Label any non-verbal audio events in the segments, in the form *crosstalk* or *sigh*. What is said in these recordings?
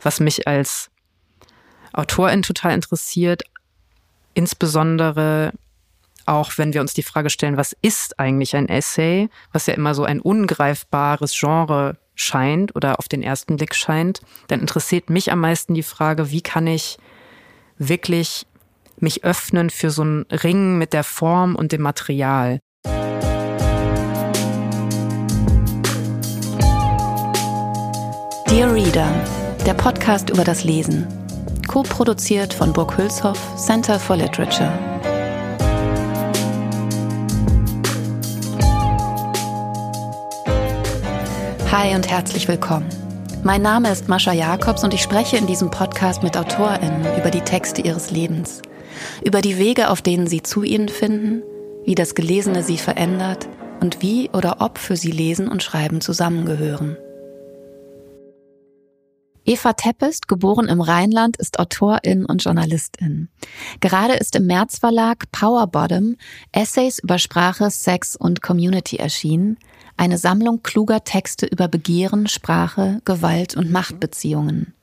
was mich als Autorin total interessiert, insbesondere auch wenn wir uns die Frage stellen, was ist eigentlich ein Essay, was ja immer so ein ungreifbares Genre scheint oder auf den ersten Blick scheint, dann interessiert mich am meisten die Frage, wie kann ich wirklich mich öffnen für so einen Ring mit der Form und dem Material. Dear Reader, der Podcast über das Lesen. Co-produziert von Burg Hülshoff, Center for Literature. Hi und herzlich willkommen. Mein Name ist Mascha Jakobs und ich spreche in diesem Podcast mit AutorInnen über die Texte ihres Lebens, über die Wege, auf denen sie zu ihnen finden, wie das Gelesene sie verändert und wie oder ob für sie Lesen und Schreiben zusammengehören. Eva Teppest, geboren im Rheinland, ist Autorin und Journalistin. Gerade ist im März Verlag Power Bottom Essays über Sprache, Sex und Community erschienen, eine Sammlung kluger Texte über Begehren, Sprache, Gewalt und Machtbeziehungen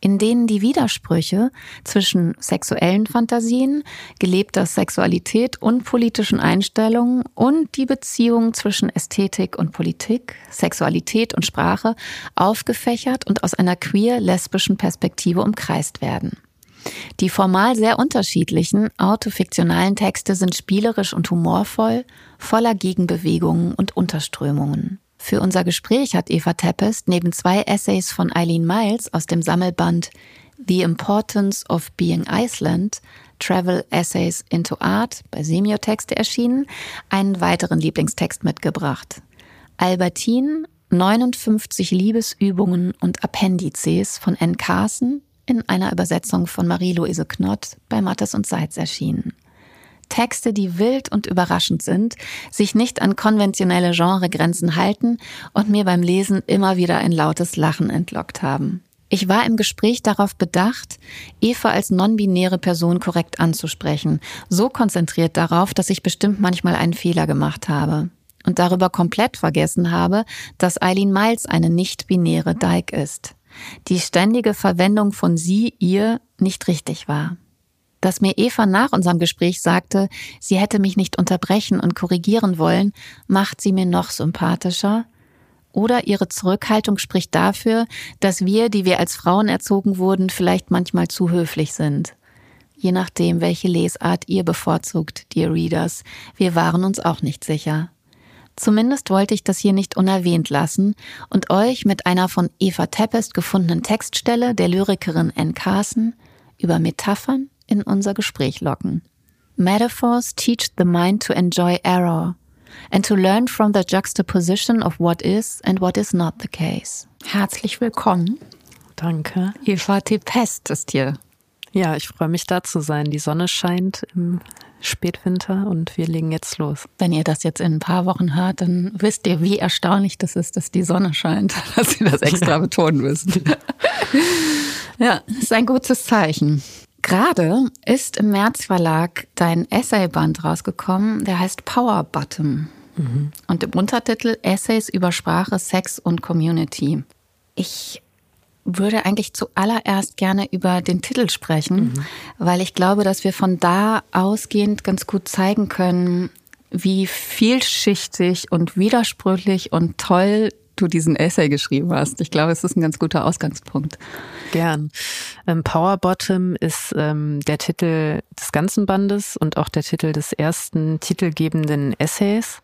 in denen die Widersprüche zwischen sexuellen Fantasien, gelebter Sexualität und politischen Einstellungen und die Beziehung zwischen Ästhetik und Politik, Sexualität und Sprache aufgefächert und aus einer queer-lesbischen Perspektive umkreist werden. Die formal sehr unterschiedlichen autofiktionalen Texte sind spielerisch und humorvoll, voller Gegenbewegungen und Unterströmungen. Für unser Gespräch hat Eva Teppest neben zwei Essays von Eileen Miles aus dem Sammelband The Importance of Being Iceland Travel Essays into Art bei Semiotexte erschienen, einen weiteren Lieblingstext mitgebracht. Albertine 59 Liebesübungen und Appendizes von Anne Carson in einer Übersetzung von Marie-Louise Knott bei Mattes und Seitz erschienen. Texte, die wild und überraschend sind, sich nicht an konventionelle Genregrenzen halten und mir beim Lesen immer wieder ein lautes Lachen entlockt haben. Ich war im Gespräch darauf bedacht, Eva als non-binäre Person korrekt anzusprechen, so konzentriert darauf, dass ich bestimmt manchmal einen Fehler gemacht habe und darüber komplett vergessen habe, dass Eileen Miles eine nicht-binäre Dyke ist. Die ständige Verwendung von sie, ihr nicht richtig war dass mir Eva nach unserem Gespräch sagte, sie hätte mich nicht unterbrechen und korrigieren wollen, macht sie mir noch sympathischer. Oder ihre Zurückhaltung spricht dafür, dass wir, die wir als Frauen erzogen wurden, vielleicht manchmal zu höflich sind. Je nachdem, welche Lesart ihr bevorzugt, dear Readers, wir waren uns auch nicht sicher. Zumindest wollte ich das hier nicht unerwähnt lassen und euch mit einer von Eva Teppest gefundenen Textstelle der Lyrikerin Anne Carson über Metaphern, in unser Gespräch locken. Metaphors teach the mind to enjoy error and to learn from the juxtaposition of what is and what is not the case. Herzlich willkommen. Danke. Eva T. Pest ist hier. Ja, ich freue mich da zu sein. Die Sonne scheint im Spätwinter und wir legen jetzt los. Wenn ihr das jetzt in ein paar Wochen hört, dann wisst ihr, wie erstaunlich das ist, dass die Sonne scheint, *laughs* dass Sie das extra betonen müssen. *laughs* ja, ist ein gutes Zeichen. Gerade ist im März Verlag dein Essayband rausgekommen, der heißt Power Bottom. Mhm. Und im Untertitel Essays über Sprache, Sex und Community. Ich würde eigentlich zuallererst gerne über den Titel sprechen, mhm. weil ich glaube, dass wir von da ausgehend ganz gut zeigen können, wie vielschichtig und widersprüchlich und toll du diesen Essay geschrieben hast. Ich glaube, es ist ein ganz guter Ausgangspunkt. Gern. Ähm, Power Bottom ist ähm, der Titel des ganzen Bandes und auch der Titel des ersten titelgebenden Essays.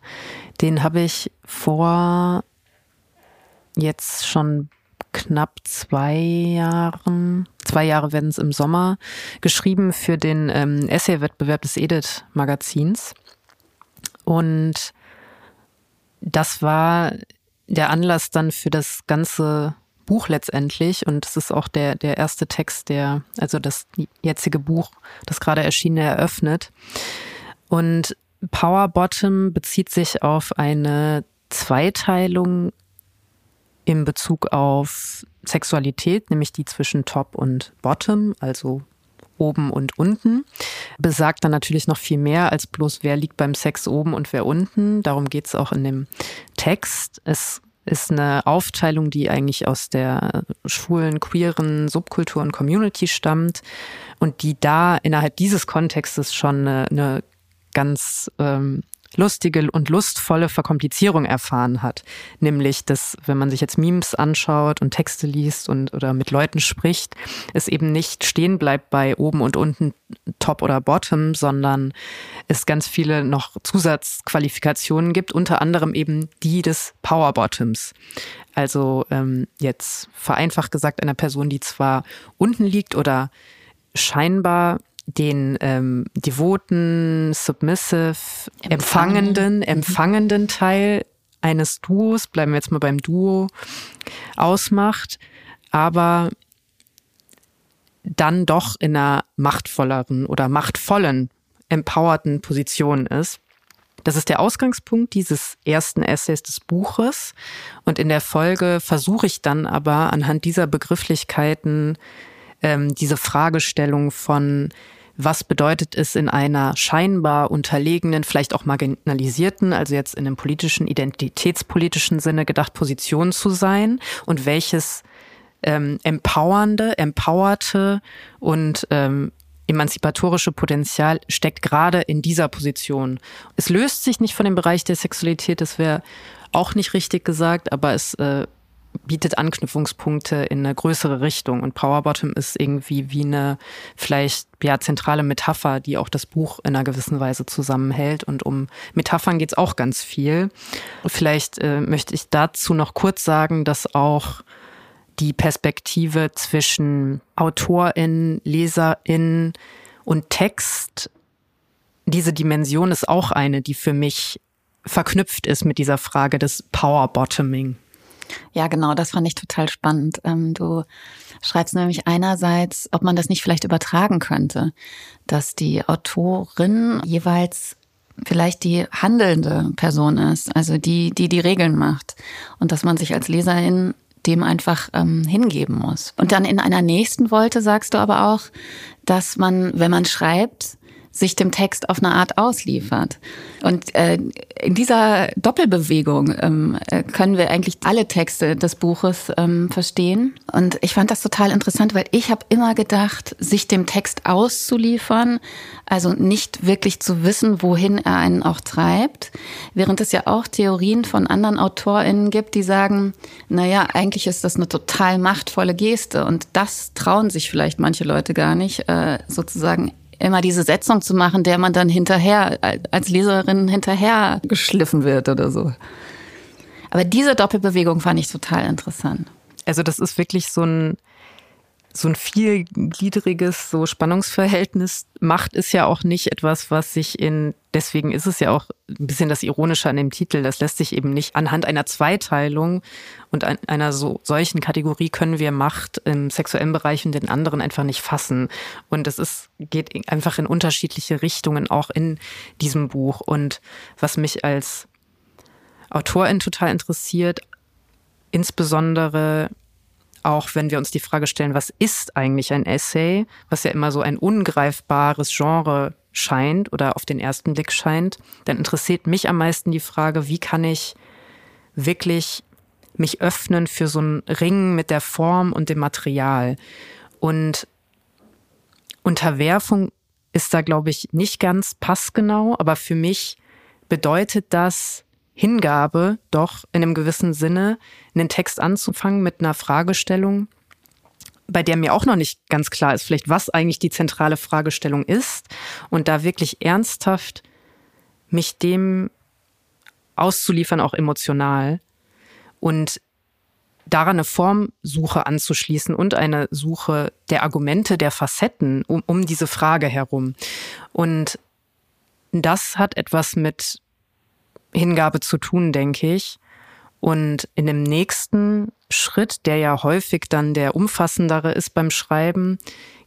Den habe ich vor jetzt schon knapp zwei Jahren, zwei Jahre werden es im Sommer, geschrieben für den ähm, Essay-Wettbewerb des Edith-Magazins. Und das war der Anlass dann für das ganze Buch letztendlich und es ist auch der, der erste Text, der, also das jetzige Buch, das gerade erschienen, eröffnet. Und Power Bottom bezieht sich auf eine Zweiteilung in Bezug auf Sexualität, nämlich die zwischen Top und Bottom, also oben und unten. Besagt dann natürlich noch viel mehr als bloß, wer liegt beim Sex oben und wer unten. Darum geht es auch in dem Text. Es ist eine Aufteilung, die eigentlich aus der schwulen, queeren Subkultur und Community stammt und die da innerhalb dieses Kontextes schon eine, eine ganz ähm, lustige und lustvolle Verkomplizierung erfahren hat. Nämlich, dass, wenn man sich jetzt Memes anschaut und Texte liest und oder mit Leuten spricht, es eben nicht stehen bleibt bei oben und unten Top oder Bottom, sondern es ganz viele noch Zusatzqualifikationen gibt, unter anderem eben die des Power Bottoms. Also ähm, jetzt vereinfacht gesagt einer Person, die zwar unten liegt oder scheinbar den ähm, devoten, submissive, empfangenden, empfangenden Teil eines Duos, bleiben wir jetzt mal beim Duo, ausmacht, aber dann doch in einer machtvolleren oder machtvollen, empowerten Position ist. Das ist der Ausgangspunkt dieses ersten Essays des Buches. Und in der Folge versuche ich dann aber anhand dieser Begrifflichkeiten ähm, diese Fragestellung von was bedeutet es in einer scheinbar unterlegenen, vielleicht auch marginalisierten, also jetzt in einem politischen, identitätspolitischen Sinne gedacht, Position zu sein und welches ähm, empowernde, empowerte und ähm, emanzipatorische Potenzial steckt gerade in dieser Position. Es löst sich nicht von dem Bereich der Sexualität, das wäre auch nicht richtig gesagt, aber es äh, bietet Anknüpfungspunkte in eine größere Richtung. Und Power Bottom ist irgendwie wie eine vielleicht ja zentrale Metapher, die auch das Buch in einer gewissen Weise zusammenhält. Und um Metaphern geht es auch ganz viel. Vielleicht äh, möchte ich dazu noch kurz sagen, dass auch die Perspektive zwischen Autorin, Leserin und Text, diese Dimension ist auch eine, die für mich verknüpft ist mit dieser Frage des Power Bottoming. Ja, genau, das fand ich total spannend. Ähm, du schreibst nämlich einerseits, ob man das nicht vielleicht übertragen könnte, dass die Autorin jeweils vielleicht die handelnde Person ist, also die, die die Regeln macht und dass man sich als Leserin dem einfach ähm, hingeben muss. Und dann in einer nächsten Wolte sagst du aber auch, dass man, wenn man schreibt, sich dem Text auf eine Art ausliefert. Und äh, in dieser Doppelbewegung ähm, äh, können wir eigentlich alle Texte des Buches ähm, verstehen. Und ich fand das total interessant, weil ich habe immer gedacht, sich dem Text auszuliefern, also nicht wirklich zu wissen, wohin er einen auch treibt, während es ja auch Theorien von anderen AutorInnen gibt, die sagen, naja, eigentlich ist das eine total machtvolle Geste und das trauen sich vielleicht manche Leute gar nicht, äh, sozusagen immer diese Setzung zu machen, der man dann hinterher, als Leserin hinterher geschliffen wird oder so. Aber diese Doppelbewegung fand ich total interessant. Also das ist wirklich so ein, so ein vielgliedriges so Spannungsverhältnis. Macht ist ja auch nicht etwas, was sich in, deswegen ist es ja auch ein bisschen das Ironische an dem Titel, das lässt sich eben nicht anhand einer Zweiteilung und einer so, solchen Kategorie können wir Macht im sexuellen Bereich und den anderen einfach nicht fassen. Und es ist, geht einfach in unterschiedliche Richtungen auch in diesem Buch. Und was mich als Autorin total interessiert, insbesondere auch wenn wir uns die Frage stellen, was ist eigentlich ein Essay, was ja immer so ein ungreifbares Genre scheint oder auf den ersten Blick scheint, dann interessiert mich am meisten die Frage, wie kann ich wirklich mich öffnen für so einen Ring mit der Form und dem Material. Und Unterwerfung ist da, glaube ich, nicht ganz passgenau, aber für mich bedeutet das, Hingabe, doch in einem gewissen Sinne einen Text anzufangen mit einer Fragestellung, bei der mir auch noch nicht ganz klar ist, vielleicht was eigentlich die zentrale Fragestellung ist und da wirklich ernsthaft mich dem auszuliefern, auch emotional und daran eine Formsuche anzuschließen und eine Suche der Argumente, der Facetten um, um diese Frage herum. Und das hat etwas mit Hingabe zu tun, denke ich. Und in dem nächsten Schritt, der ja häufig dann der umfassendere ist beim Schreiben,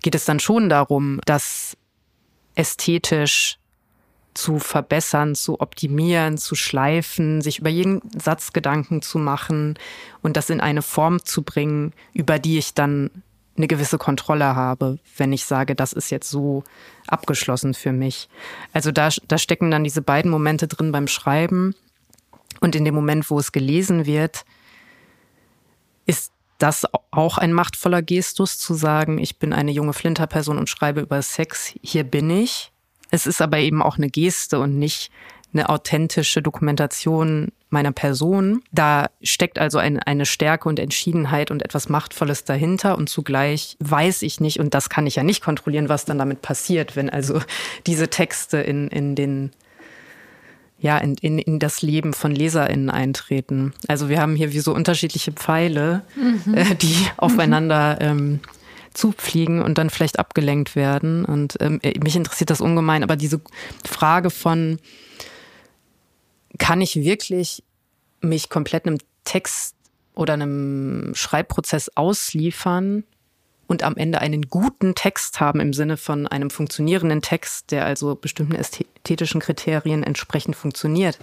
geht es dann schon darum, das ästhetisch zu verbessern, zu optimieren, zu schleifen, sich über jeden Satz Gedanken zu machen und das in eine Form zu bringen, über die ich dann eine gewisse Kontrolle habe, wenn ich sage, das ist jetzt so abgeschlossen für mich. Also da, da stecken dann diese beiden Momente drin beim Schreiben. Und in dem Moment, wo es gelesen wird, ist das auch ein machtvoller Gestus zu sagen, ich bin eine junge Flinterperson und schreibe über Sex, hier bin ich. Es ist aber eben auch eine Geste und nicht eine authentische Dokumentation meiner Person. Da steckt also ein, eine Stärke und Entschiedenheit und etwas Machtvolles dahinter und zugleich weiß ich nicht, und das kann ich ja nicht kontrollieren, was dann damit passiert, wenn also diese Texte in, in den ja, in, in, in das Leben von LeserInnen eintreten. Also wir haben hier wie so unterschiedliche Pfeile, mhm. äh, die aufeinander ähm, zufliegen und dann vielleicht abgelenkt werden. Und ähm, mich interessiert das ungemein, aber diese Frage von, kann ich wirklich mich komplett einem Text oder einem Schreibprozess ausliefern und am Ende einen guten Text haben im Sinne von einem funktionierenden Text, der also bestimmten ästhetischen Kriterien entsprechend funktioniert.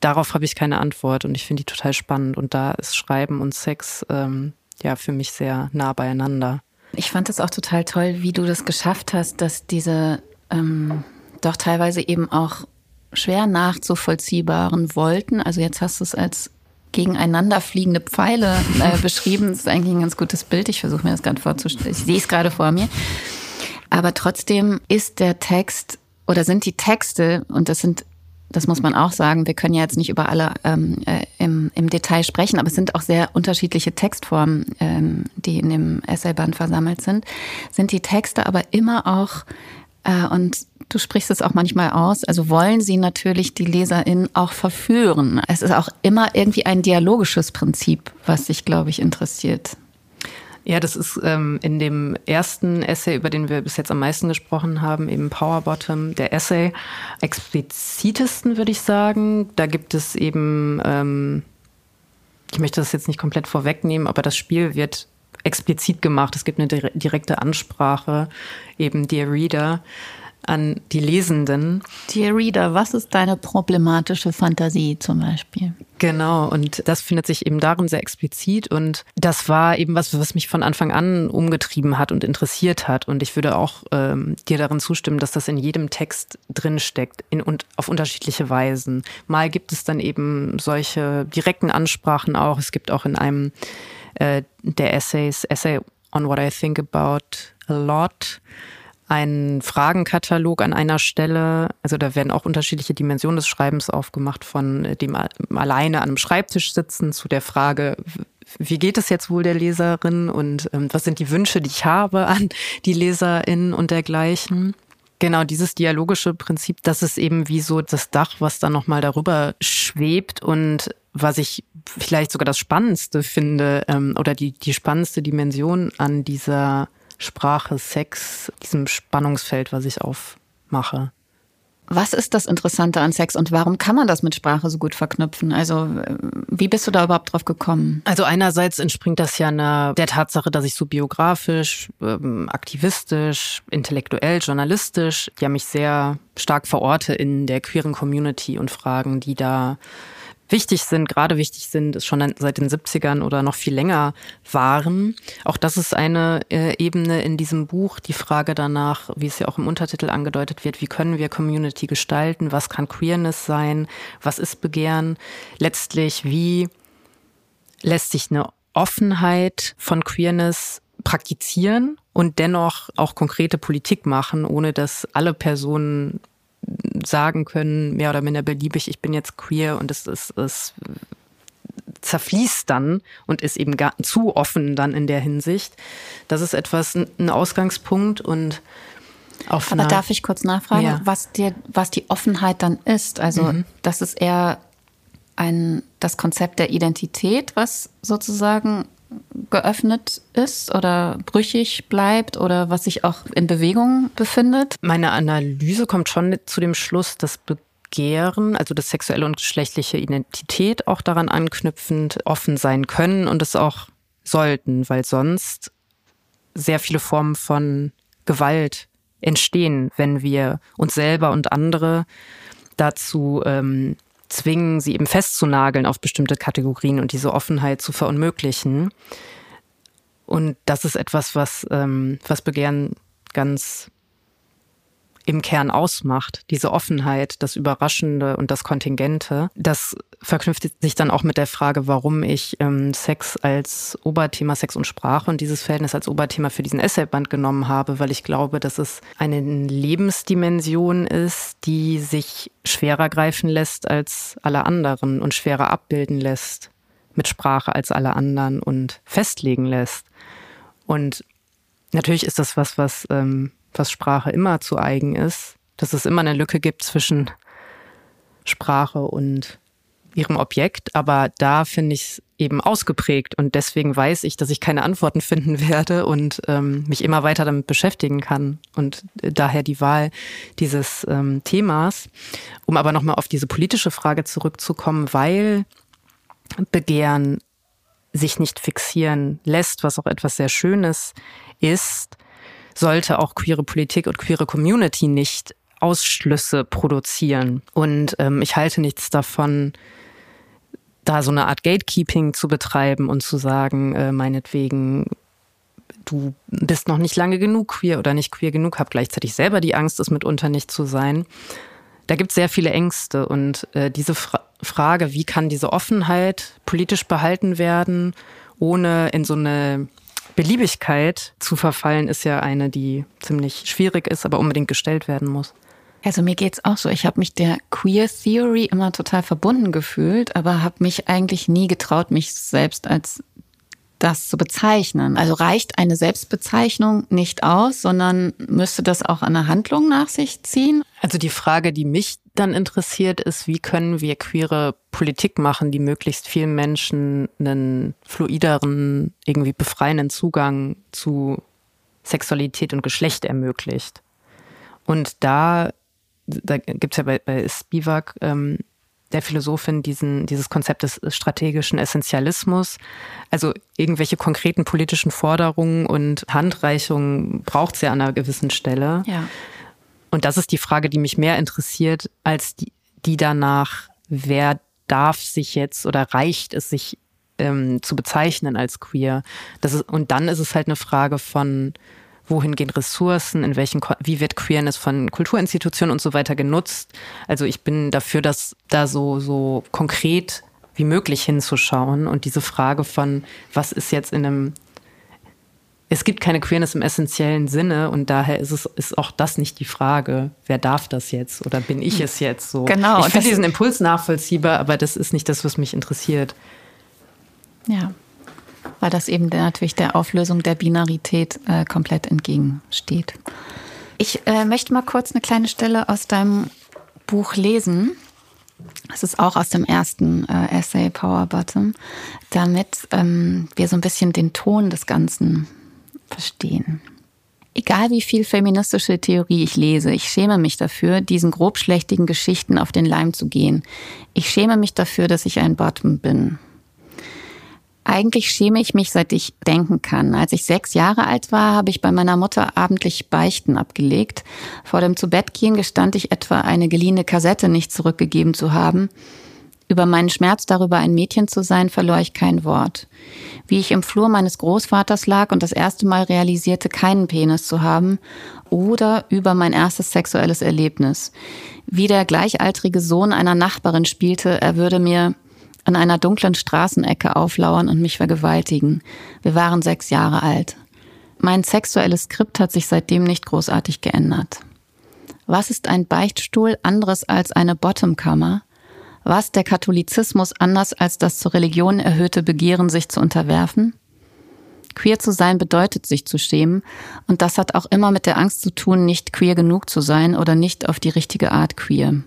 Darauf habe ich keine Antwort und ich finde die total spannend. Und da ist Schreiben und Sex ähm, ja für mich sehr nah beieinander. Ich fand es auch total toll, wie du das geschafft hast, dass diese ähm, doch teilweise eben auch schwer nachzuvollziehbaren Wolken, also jetzt hast du es als gegeneinander fliegende Pfeile äh, *laughs* beschrieben. Das ist eigentlich ein ganz gutes Bild. Ich versuche mir das gerade vorzustellen. Ich sehe es gerade vor mir. Aber trotzdem ist der Text oder sind die Texte, und das sind, das muss man auch sagen, wir können ja jetzt nicht über alle ähm, äh, im, im Detail sprechen, aber es sind auch sehr unterschiedliche Textformen, ähm, die in dem Essayband versammelt sind, sind die Texte aber immer auch und du sprichst es auch manchmal aus, also wollen sie natürlich die LeserInnen auch verführen. Es ist auch immer irgendwie ein dialogisches Prinzip, was sich, glaube ich, interessiert. Ja, das ist ähm, in dem ersten Essay, über den wir bis jetzt am meisten gesprochen haben, eben Power Bottom, der Essay explizitesten, würde ich sagen. Da gibt es eben, ähm, ich möchte das jetzt nicht komplett vorwegnehmen, aber das Spiel wird explizit gemacht. Es gibt eine direkte Ansprache, eben Dear Reader, an die Lesenden. Dear Reader, was ist deine problematische Fantasie zum Beispiel? Genau, und das findet sich eben darin sehr explizit und das war eben was, was mich von Anfang an umgetrieben hat und interessiert hat. Und ich würde auch ähm, dir darin zustimmen, dass das in jedem Text drinsteckt in, und auf unterschiedliche Weisen. Mal gibt es dann eben solche direkten Ansprachen auch. Es gibt auch in einem äh, der Essays, Essay on What I Think About a Lot, einen Fragenkatalog an einer Stelle. Also da werden auch unterschiedliche Dimensionen des Schreibens aufgemacht, von dem alleine an einem Schreibtisch sitzen zu der Frage, wie geht es jetzt wohl der Leserin und ähm, was sind die Wünsche, die ich habe an die Leserin und dergleichen. Genau, dieses dialogische Prinzip, das ist eben wie so das Dach, was dann nochmal darüber schwebt und was ich vielleicht sogar das Spannendste finde ähm, oder die, die spannendste Dimension an dieser Sprache, Sex, diesem Spannungsfeld, was ich aufmache. Was ist das Interessante an Sex und warum kann man das mit Sprache so gut verknüpfen? Also wie bist du da überhaupt drauf gekommen? Also einerseits entspringt das ja einer, der Tatsache, dass ich so biografisch, ähm, aktivistisch, intellektuell, journalistisch ja mich sehr stark verorte in der queeren Community und Fragen, die da wichtig sind, gerade wichtig sind, schon seit den 70ern oder noch viel länger waren. Auch das ist eine äh, Ebene in diesem Buch, die Frage danach, wie es ja auch im Untertitel angedeutet wird, wie können wir Community gestalten, was kann Queerness sein, was ist Begehren, letztlich wie lässt sich eine Offenheit von Queerness praktizieren und dennoch auch konkrete Politik machen, ohne dass alle Personen sagen können, mehr oder minder beliebig, ich bin jetzt queer und es, es, es zerfließt dann und ist eben gar zu offen dann in der Hinsicht. Das ist etwas, ein Ausgangspunkt und auf Aber darf ich kurz nachfragen, ja. was dir, was die Offenheit dann ist? Also, mhm. das ist eher ein, das Konzept der Identität, was sozusagen geöffnet ist oder brüchig bleibt oder was sich auch in Bewegung befindet? Meine Analyse kommt schon zu dem Schluss, dass Begehren, also das sexuelle und geschlechtliche Identität auch daran anknüpfend offen sein können und es auch sollten, weil sonst sehr viele Formen von Gewalt entstehen, wenn wir uns selber und andere dazu ähm, zwingen, sie eben festzunageln auf bestimmte Kategorien und diese Offenheit zu verunmöglichen. Und das ist etwas, was, ähm, was Begehren ganz im Kern ausmacht. Diese Offenheit, das Überraschende und das Kontingente. Das verknüpft sich dann auch mit der Frage, warum ich ähm, Sex als Oberthema, Sex und Sprache und dieses Verhältnis als Oberthema für diesen Essayband genommen habe, weil ich glaube, dass es eine Lebensdimension ist, die sich schwerer greifen lässt als alle anderen und schwerer abbilden lässt mit Sprache als alle anderen und festlegen lässt. Und natürlich ist das was, was, ähm, was Sprache immer zu eigen ist, dass es immer eine Lücke gibt zwischen Sprache und ihrem Objekt, aber da finde ich es eben ausgeprägt und deswegen weiß ich, dass ich keine Antworten *laughs* finden werde und ähm, mich immer weiter damit beschäftigen kann und daher die Wahl dieses ähm, Themas. Um aber nochmal auf diese politische Frage zurückzukommen, weil Begehren sich nicht fixieren lässt, was auch etwas sehr Schönes ist, sollte auch queere Politik und queere Community nicht Ausschlüsse produzieren. Und ähm, ich halte nichts davon, da so eine Art Gatekeeping zu betreiben und zu sagen, äh, meinetwegen, du bist noch nicht lange genug queer oder nicht queer genug, hab gleichzeitig selber die Angst, es mitunter nicht zu sein. Da gibt es sehr viele Ängste und äh, diese Fra Frage, wie kann diese Offenheit politisch behalten werden, ohne in so eine Beliebigkeit zu verfallen, ist ja eine, die ziemlich schwierig ist, aber unbedingt gestellt werden muss. Also mir geht's auch so. Ich habe mich der Queer Theory immer total verbunden gefühlt, aber habe mich eigentlich nie getraut, mich selbst als das zu bezeichnen. Also reicht eine Selbstbezeichnung nicht aus, sondern müsste das auch eine Handlung nach sich ziehen? Also die Frage, die mich dann interessiert, ist, wie können wir queere Politik machen, die möglichst vielen Menschen einen fluideren, irgendwie befreienden Zugang zu Sexualität und Geschlecht ermöglicht. Und da da gibt es ja bei, bei Spivak, ähm, der Philosophin, diesen, dieses Konzept des strategischen Essentialismus. Also irgendwelche konkreten politischen Forderungen und Handreichungen braucht es ja an einer gewissen Stelle. Ja. Und das ist die Frage, die mich mehr interessiert, als die, die danach, wer darf sich jetzt oder reicht es sich ähm, zu bezeichnen als queer. Das ist, und dann ist es halt eine Frage von, wohin gehen Ressourcen, in welchen, wie wird Queerness von Kulturinstitutionen und so weiter genutzt. Also ich bin dafür, dass da so, so konkret wie möglich hinzuschauen und diese Frage von, was ist jetzt in einem es gibt keine Queerness im essentiellen Sinne und daher ist es ist auch das nicht die Frage, wer darf das jetzt oder bin ich es jetzt so. Genau. Ich finde diesen Impuls nachvollziehbar, aber das ist nicht das, was mich interessiert. Ja weil das eben natürlich der Auflösung der Binarität äh, komplett entgegensteht. Ich äh, möchte mal kurz eine kleine Stelle aus deinem Buch lesen. Es ist auch aus dem ersten äh, Essay Power Bottom, damit ähm, wir so ein bisschen den Ton des Ganzen verstehen. Egal wie viel feministische Theorie ich lese, ich schäme mich dafür, diesen grobschlächtigen Geschichten auf den Leim zu gehen. Ich schäme mich dafür, dass ich ein Bottom bin. Eigentlich schäme ich mich, seit ich denken kann. Als ich sechs Jahre alt war, habe ich bei meiner Mutter abendlich Beichten abgelegt. Vor dem Zubettgehen gestand ich etwa, eine geliehene Kassette nicht zurückgegeben zu haben. Über meinen Schmerz darüber, ein Mädchen zu sein, verlor ich kein Wort. Wie ich im Flur meines Großvaters lag und das erste Mal realisierte, keinen Penis zu haben, oder über mein erstes sexuelles Erlebnis. Wie der gleichaltrige Sohn einer Nachbarin spielte, er würde mir an einer dunklen Straßenecke auflauern und mich vergewaltigen. Wir waren sechs Jahre alt. Mein sexuelles Skript hat sich seitdem nicht großartig geändert. Was ist ein Beichtstuhl anderes als eine Bottomkammer? Was der Katholizismus anders als das zur Religion erhöhte Begehren, sich zu unterwerfen? Queer zu sein bedeutet, sich zu schämen, und das hat auch immer mit der Angst zu tun, nicht queer genug zu sein oder nicht auf die richtige Art queer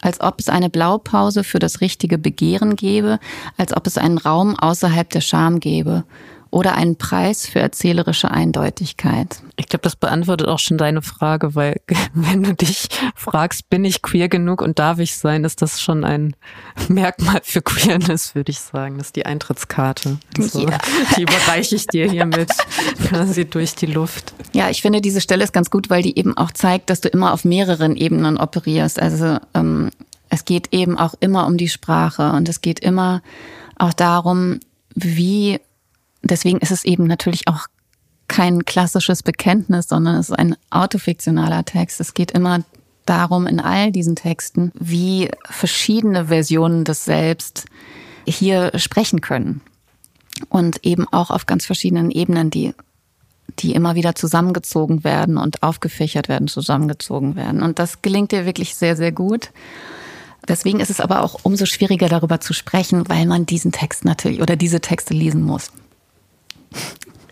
als ob es eine Blaupause für das richtige Begehren gäbe, als ob es einen Raum außerhalb der Scham gäbe oder einen Preis für erzählerische Eindeutigkeit? Ich glaube, das beantwortet auch schon deine Frage, weil *laughs* wenn du dich fragst, bin ich queer genug und darf ich sein, ist das schon ein *laughs* Merkmal für Queerness, würde ich sagen. Das ist die Eintrittskarte. Also, ja. *laughs* Die überreiche ich dir hiermit quasi durch die Luft. Ja, ich finde, diese Stelle ist ganz gut, weil die eben auch zeigt, dass du immer auf mehreren Ebenen operierst. Also ähm, es geht eben auch immer um die Sprache und es geht immer auch darum, wie deswegen ist es eben natürlich auch kein klassisches Bekenntnis, sondern es ist ein autofiktionaler Text. Es geht immer darum in all diesen Texten, wie verschiedene Versionen des Selbst hier sprechen können. Und eben auch auf ganz verschiedenen Ebenen, die, die immer wieder zusammengezogen werden und aufgefächert werden, zusammengezogen werden. Und das gelingt dir wirklich sehr, sehr gut. Deswegen ist es aber auch umso schwieriger darüber zu sprechen, weil man diesen Text natürlich oder diese Texte lesen muss.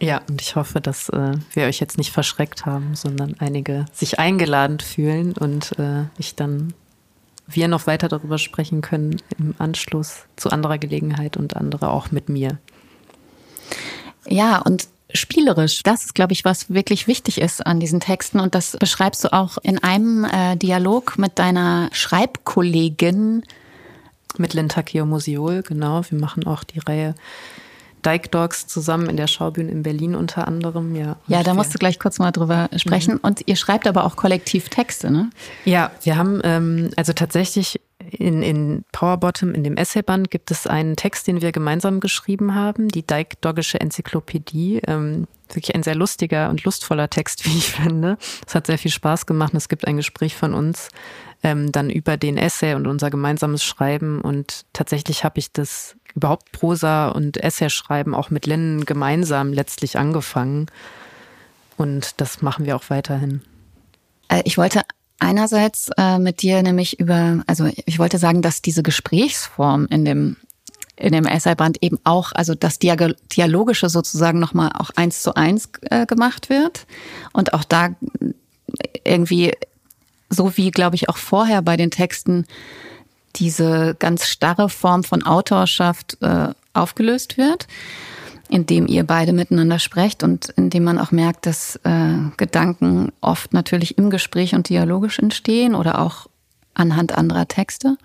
Ja, und ich hoffe, dass äh, wir euch jetzt nicht verschreckt haben, sondern einige sich eingeladen fühlen und äh, ich dann wir noch weiter darüber sprechen können im Anschluss zu anderer Gelegenheit und andere auch mit mir. Ja, und spielerisch. Das ist, glaube ich, was wirklich wichtig ist an diesen Texten. Und das beschreibst du auch in einem äh, Dialog mit deiner Schreibkollegin. Mit Lentakio Musiol, genau. Wir machen auch die Reihe Dyke Dogs zusammen in der Schaubühne in Berlin unter anderem, ja. Ja, da musst du gleich kurz mal drüber sprechen. Mhm. Und ihr schreibt aber auch kollektiv Texte, ne? Ja, wir haben ähm, also tatsächlich in, in Powerbottom, in dem Essayband, gibt es einen Text, den wir gemeinsam geschrieben haben, die Dyke Doggische Enzyklopädie. Ähm, wirklich ein sehr lustiger und lustvoller Text, *laughs* wie ich finde. Es hat sehr viel Spaß gemacht und es gibt ein Gespräch von uns ähm, dann über den Essay und unser gemeinsames Schreiben. Und tatsächlich habe ich das überhaupt Prosa und Essay schreiben auch mit Lennon gemeinsam letztlich angefangen. Und das machen wir auch weiterhin. Äh, ich wollte einerseits äh, mit dir nämlich über, also ich wollte sagen, dass diese Gesprächsform in dem in dem Essayband eben auch, also das Dialogische sozusagen nochmal auch eins zu eins äh, gemacht wird. Und auch da irgendwie, so wie glaube ich auch vorher bei den Texten, diese ganz starre Form von Autorschaft äh, aufgelöst wird, indem ihr beide miteinander sprecht und indem man auch merkt, dass äh, Gedanken oft natürlich im Gespräch und dialogisch entstehen oder auch anhand anderer Texte.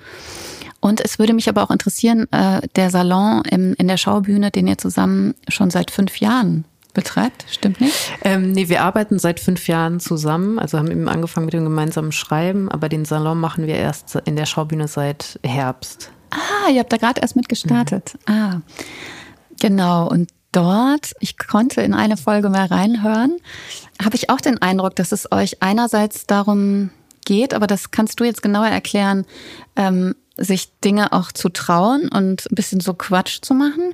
Und es würde mich aber auch interessieren, äh, der Salon im, in der Schaubühne, den ihr zusammen schon seit fünf Jahren betreibt, stimmt nicht? Ähm, nee, wir arbeiten seit fünf Jahren zusammen, also haben eben angefangen mit dem gemeinsamen Schreiben, aber den Salon machen wir erst in der Schaubühne seit Herbst. Ah, ihr habt da gerade erst mit gestartet. Mhm. Ah, genau. Und dort, ich konnte in eine Folge mehr reinhören, habe ich auch den Eindruck, dass es euch einerseits darum geht, aber das kannst du jetzt genauer erklären, ähm, sich Dinge auch zu trauen und ein bisschen so Quatsch zu machen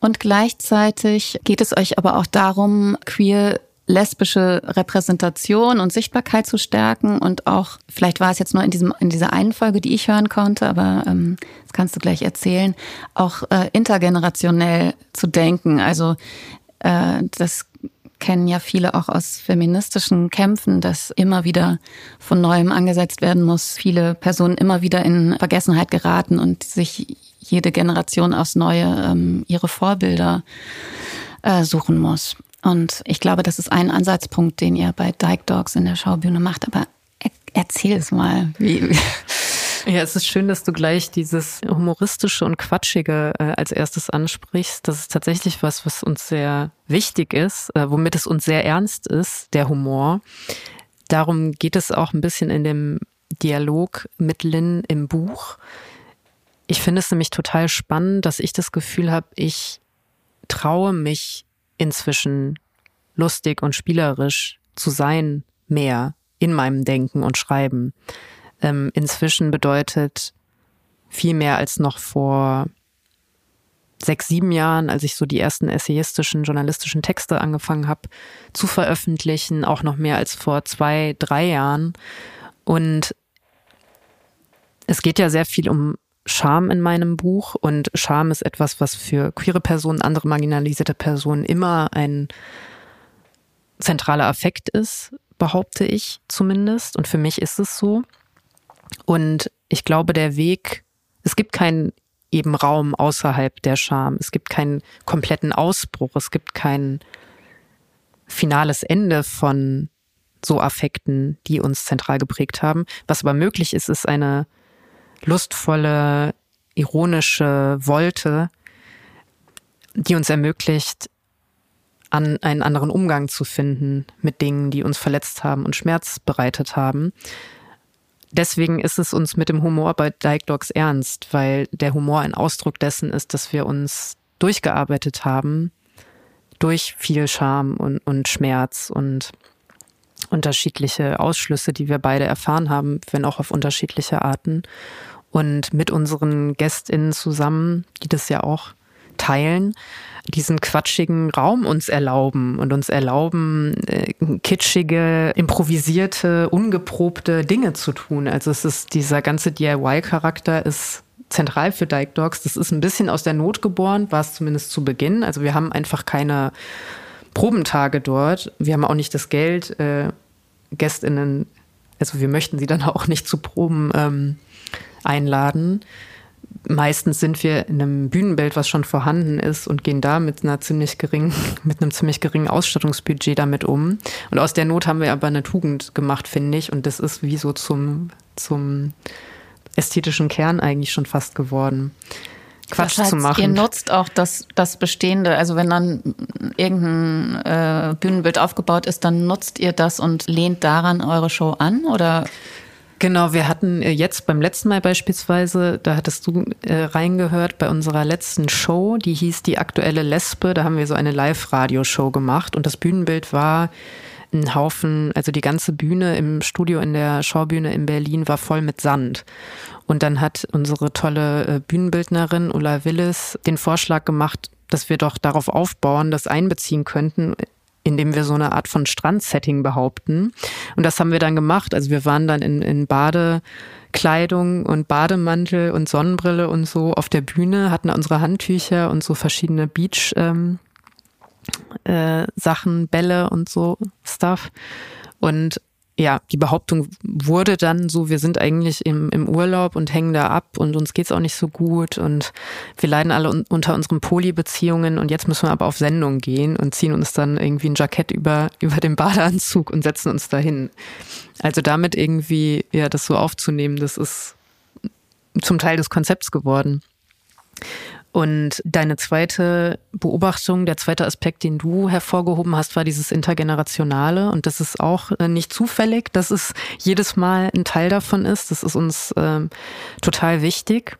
und gleichzeitig geht es euch aber auch darum, queer lesbische Repräsentation und Sichtbarkeit zu stärken und auch, vielleicht war es jetzt nur in diesem in dieser einen Folge, die ich hören konnte, aber ähm, das kannst du gleich erzählen, auch äh, intergenerationell zu denken. Also äh, das kennen ja viele auch aus feministischen Kämpfen, dass immer wieder von neuem angesetzt werden muss, viele Personen immer wieder in Vergessenheit geraten und sich jede Generation aufs Neue ähm, ihre Vorbilder äh, suchen muss. Und ich glaube, das ist ein Ansatzpunkt, den ihr bei Dyke Dogs in der Schaubühne macht. Aber er erzähl es mal. Wie, ja, es ist schön, dass du gleich dieses humoristische und quatschige äh, als erstes ansprichst. Das ist tatsächlich was, was uns sehr wichtig ist, äh, womit es uns sehr ernst ist, der Humor. Darum geht es auch ein bisschen in dem Dialog mit Lynn im Buch. Ich finde es nämlich total spannend, dass ich das Gefühl habe, ich traue mich inzwischen lustig und spielerisch zu sein mehr in meinem Denken und Schreiben. Ähm, inzwischen bedeutet viel mehr als noch vor sechs, sieben Jahren, als ich so die ersten essayistischen, journalistischen Texte angefangen habe zu veröffentlichen, auch noch mehr als vor zwei, drei Jahren. Und es geht ja sehr viel um Scham in meinem Buch und Scham ist etwas, was für queere Personen, andere marginalisierte Personen immer ein zentraler Affekt ist, behaupte ich zumindest. Und für mich ist es so. Und ich glaube, der Weg, es gibt keinen eben Raum außerhalb der Scham. Es gibt keinen kompletten Ausbruch. Es gibt kein finales Ende von so Affekten, die uns zentral geprägt haben. Was aber möglich ist, ist eine lustvolle, ironische Wolte, die uns ermöglicht, an einen anderen Umgang zu finden mit Dingen, die uns verletzt haben und Schmerz bereitet haben. Deswegen ist es uns mit dem Humor bei Dyke Dogs ernst, weil der Humor ein Ausdruck dessen ist, dass wir uns durchgearbeitet haben durch viel Scham und, und Schmerz und unterschiedliche Ausschlüsse, die wir beide erfahren haben, wenn auch auf unterschiedliche Arten. Und mit unseren GästInnen zusammen, die das ja auch teilen, diesen quatschigen Raum uns erlauben und uns erlauben, äh, kitschige, improvisierte, ungeprobte Dinge zu tun. Also es ist dieser ganze DIY-Charakter ist zentral für Dyke Dogs. Das ist ein bisschen aus der Not geboren, war es zumindest zu Beginn. Also wir haben einfach keine Probentage dort. Wir haben auch nicht das Geld, äh, GästInnen, also wir möchten sie dann *laughs* auch nicht zu Proben ähm, einladen meistens sind wir in einem Bühnenbild, was schon vorhanden ist und gehen da mit einer ziemlich geringen, *laughs* mit einem ziemlich geringen Ausstattungsbudget damit um. Und aus der Not haben wir aber eine Tugend gemacht, finde ich. Und das ist wie so zum, zum ästhetischen Kern eigentlich schon fast geworden. Quatsch das heißt, zu machen. Ihr nutzt auch das, das Bestehende. Also wenn dann irgendein äh, Bühnenbild aufgebaut ist, dann nutzt ihr das und lehnt daran eure Show an? Oder Genau, wir hatten äh, jetzt beim letzten Mal beispielsweise, da hattest du äh, reingehört, bei unserer letzten Show, die hieß Die aktuelle Lesbe, da haben wir so eine Live-Radio-Show gemacht und das Bühnenbild war ein Haufen, also die ganze Bühne im Studio in der Schaubühne in Berlin war voll mit Sand. Und dann hat unsere tolle äh, Bühnenbildnerin Ulla Willis den Vorschlag gemacht, dass wir doch darauf aufbauen, das einbeziehen könnten indem wir so eine Art von Strandsetting behaupten. Und das haben wir dann gemacht. Also wir waren dann in, in Badekleidung und Bademantel und Sonnenbrille und so auf der Bühne, hatten unsere Handtücher und so verschiedene Beach ähm, äh, Sachen, Bälle und so Stuff. Und ja, die Behauptung wurde dann so, wir sind eigentlich im, im Urlaub und hängen da ab und uns geht's auch nicht so gut und wir leiden alle un unter unseren Polybeziehungen und jetzt müssen wir aber auf Sendung gehen und ziehen uns dann irgendwie ein Jackett über, *laughs* über den Badeanzug und setzen uns dahin. Also damit irgendwie, ja, das so aufzunehmen, das ist zum Teil des Konzepts geworden. Und deine zweite Beobachtung, der zweite Aspekt, den du hervorgehoben hast, war dieses Intergenerationale. Und das ist auch äh, nicht zufällig, dass es jedes Mal ein Teil davon ist. Das ist uns äh, total wichtig.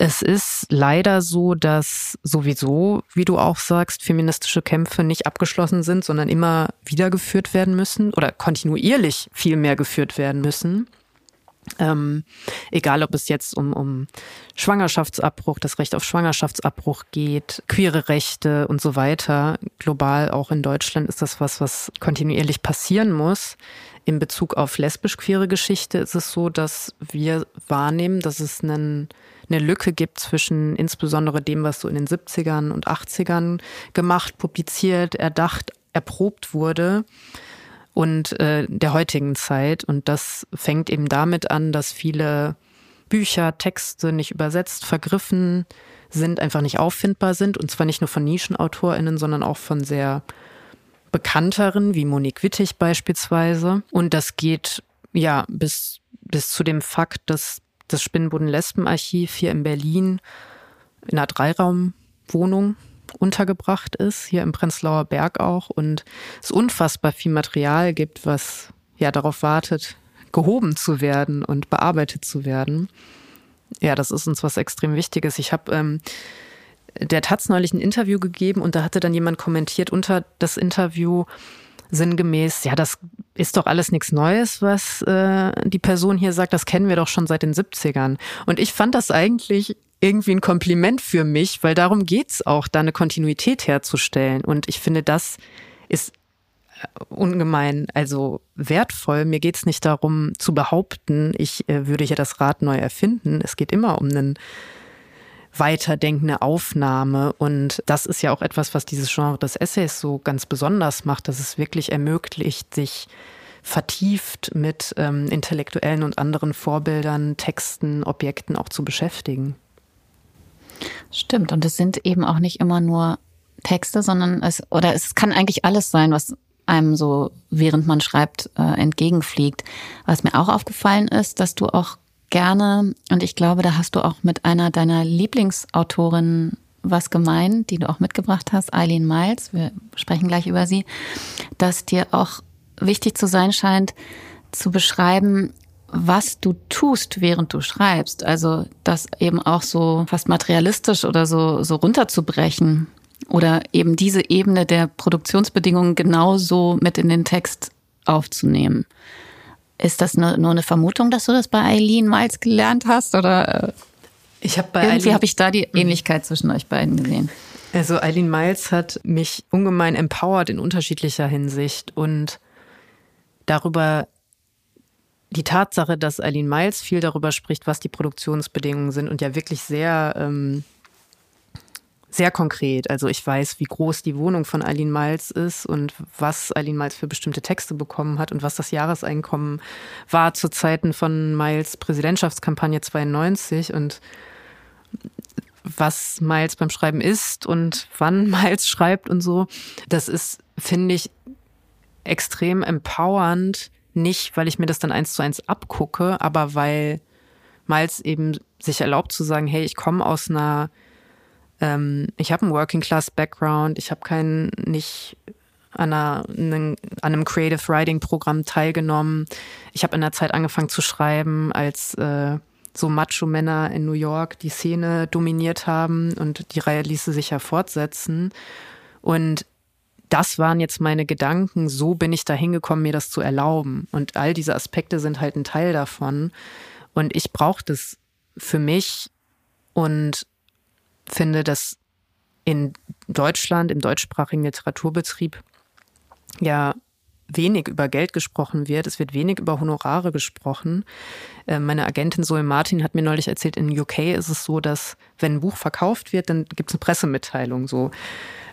Es ist leider so, dass sowieso, wie du auch sagst, feministische Kämpfe nicht abgeschlossen sind, sondern immer wieder geführt werden müssen oder kontinuierlich viel mehr geführt werden müssen. Ähm, egal, ob es jetzt um, um Schwangerschaftsabbruch, das Recht auf Schwangerschaftsabbruch geht, queere Rechte und so weiter. Global, auch in Deutschland, ist das was, was kontinuierlich passieren muss. In Bezug auf lesbisch-queere Geschichte ist es so, dass wir wahrnehmen, dass es einen, eine Lücke gibt zwischen insbesondere dem, was so in den 70ern und 80ern gemacht, publiziert, erdacht, erprobt wurde und äh, der heutigen Zeit. Und das fängt eben damit an, dass viele Bücher, Texte nicht übersetzt, vergriffen sind, einfach nicht auffindbar sind. Und zwar nicht nur von NischenautorInnen, sondern auch von sehr bekannteren, wie Monique Wittig beispielsweise. Und das geht ja bis, bis zu dem Fakt, dass das Spinnenboden-Lesben-Archiv hier in Berlin in einer Dreiraumwohnung untergebracht ist, hier im Prenzlauer Berg auch, und es unfassbar viel Material gibt, was ja darauf wartet, gehoben zu werden und bearbeitet zu werden. Ja, das ist uns was extrem Wichtiges. Ich habe ähm, der Taz neulich ein Interview gegeben und da hatte dann jemand kommentiert unter das Interview sinngemäß, ja, das ist doch alles nichts Neues, was äh, die Person hier sagt, das kennen wir doch schon seit den 70ern. Und ich fand das eigentlich irgendwie ein Kompliment für mich, weil darum geht's auch, da eine Kontinuität herzustellen. Und ich finde, das ist äh, ungemein, also wertvoll. Mir geht's nicht darum zu behaupten, ich äh, würde hier das Rad neu erfinden. Es geht immer um einen weiterdenkende Aufnahme. Und das ist ja auch etwas, was dieses Genre des Essays so ganz besonders macht, dass es wirklich ermöglicht, sich vertieft mit ähm, intellektuellen und anderen Vorbildern, Texten, Objekten auch zu beschäftigen. Stimmt, und es sind eben auch nicht immer nur Texte, sondern es, oder es kann eigentlich alles sein, was einem so, während man schreibt, äh, entgegenfliegt. Was mir auch aufgefallen ist, dass du auch gerne, und ich glaube, da hast du auch mit einer deiner Lieblingsautorinnen was gemein, die du auch mitgebracht hast, Eileen Miles, wir sprechen gleich über sie, dass dir auch wichtig zu sein scheint, zu beschreiben, was du tust, während du schreibst. Also das eben auch so fast materialistisch oder so, so runterzubrechen oder eben diese Ebene der Produktionsbedingungen genauso mit in den Text aufzunehmen. Ist das nur, nur eine Vermutung, dass du das bei Eileen Miles gelernt hast? Oder äh, ich habe bei irgendwie habe ich da die mhm. Ähnlichkeit zwischen euch beiden gesehen. Also Eileen Miles hat mich ungemein empowered in unterschiedlicher Hinsicht und darüber die Tatsache, dass Eileen Miles viel darüber spricht, was die Produktionsbedingungen sind und ja wirklich sehr ähm, sehr konkret. Also ich weiß, wie groß die Wohnung von Eileen Miles ist und was Eileen Miles für bestimmte Texte bekommen hat und was das Jahreseinkommen war zu Zeiten von Miles Präsidentschaftskampagne 92 und was Miles beim Schreiben ist und wann *laughs* Miles schreibt und so. Das ist, finde ich, extrem empowernd. Nicht, weil ich mir das dann eins zu eins abgucke, aber weil Miles eben sich erlaubt zu sagen, hey, ich komme aus einer ähm, ich habe einen Working Class Background, ich habe keinen nicht an, einer, an einem Creative Writing Programm teilgenommen. Ich habe in der Zeit angefangen zu schreiben, als äh, so Macho-Männer in New York die Szene dominiert haben und die Reihe ließe sich ja fortsetzen. Und das waren jetzt meine Gedanken, so bin ich da hingekommen, mir das zu erlauben. Und all diese Aspekte sind halt ein Teil davon. Und ich brauche das für mich und finde, dass in Deutschland, im deutschsprachigen Literaturbetrieb, ja wenig über Geld gesprochen wird. Es wird wenig über Honorare gesprochen. Äh, meine Agentin Zoe Martin hat mir neulich erzählt, in UK ist es so, dass wenn ein Buch verkauft wird, dann gibt es eine Pressemitteilung. So,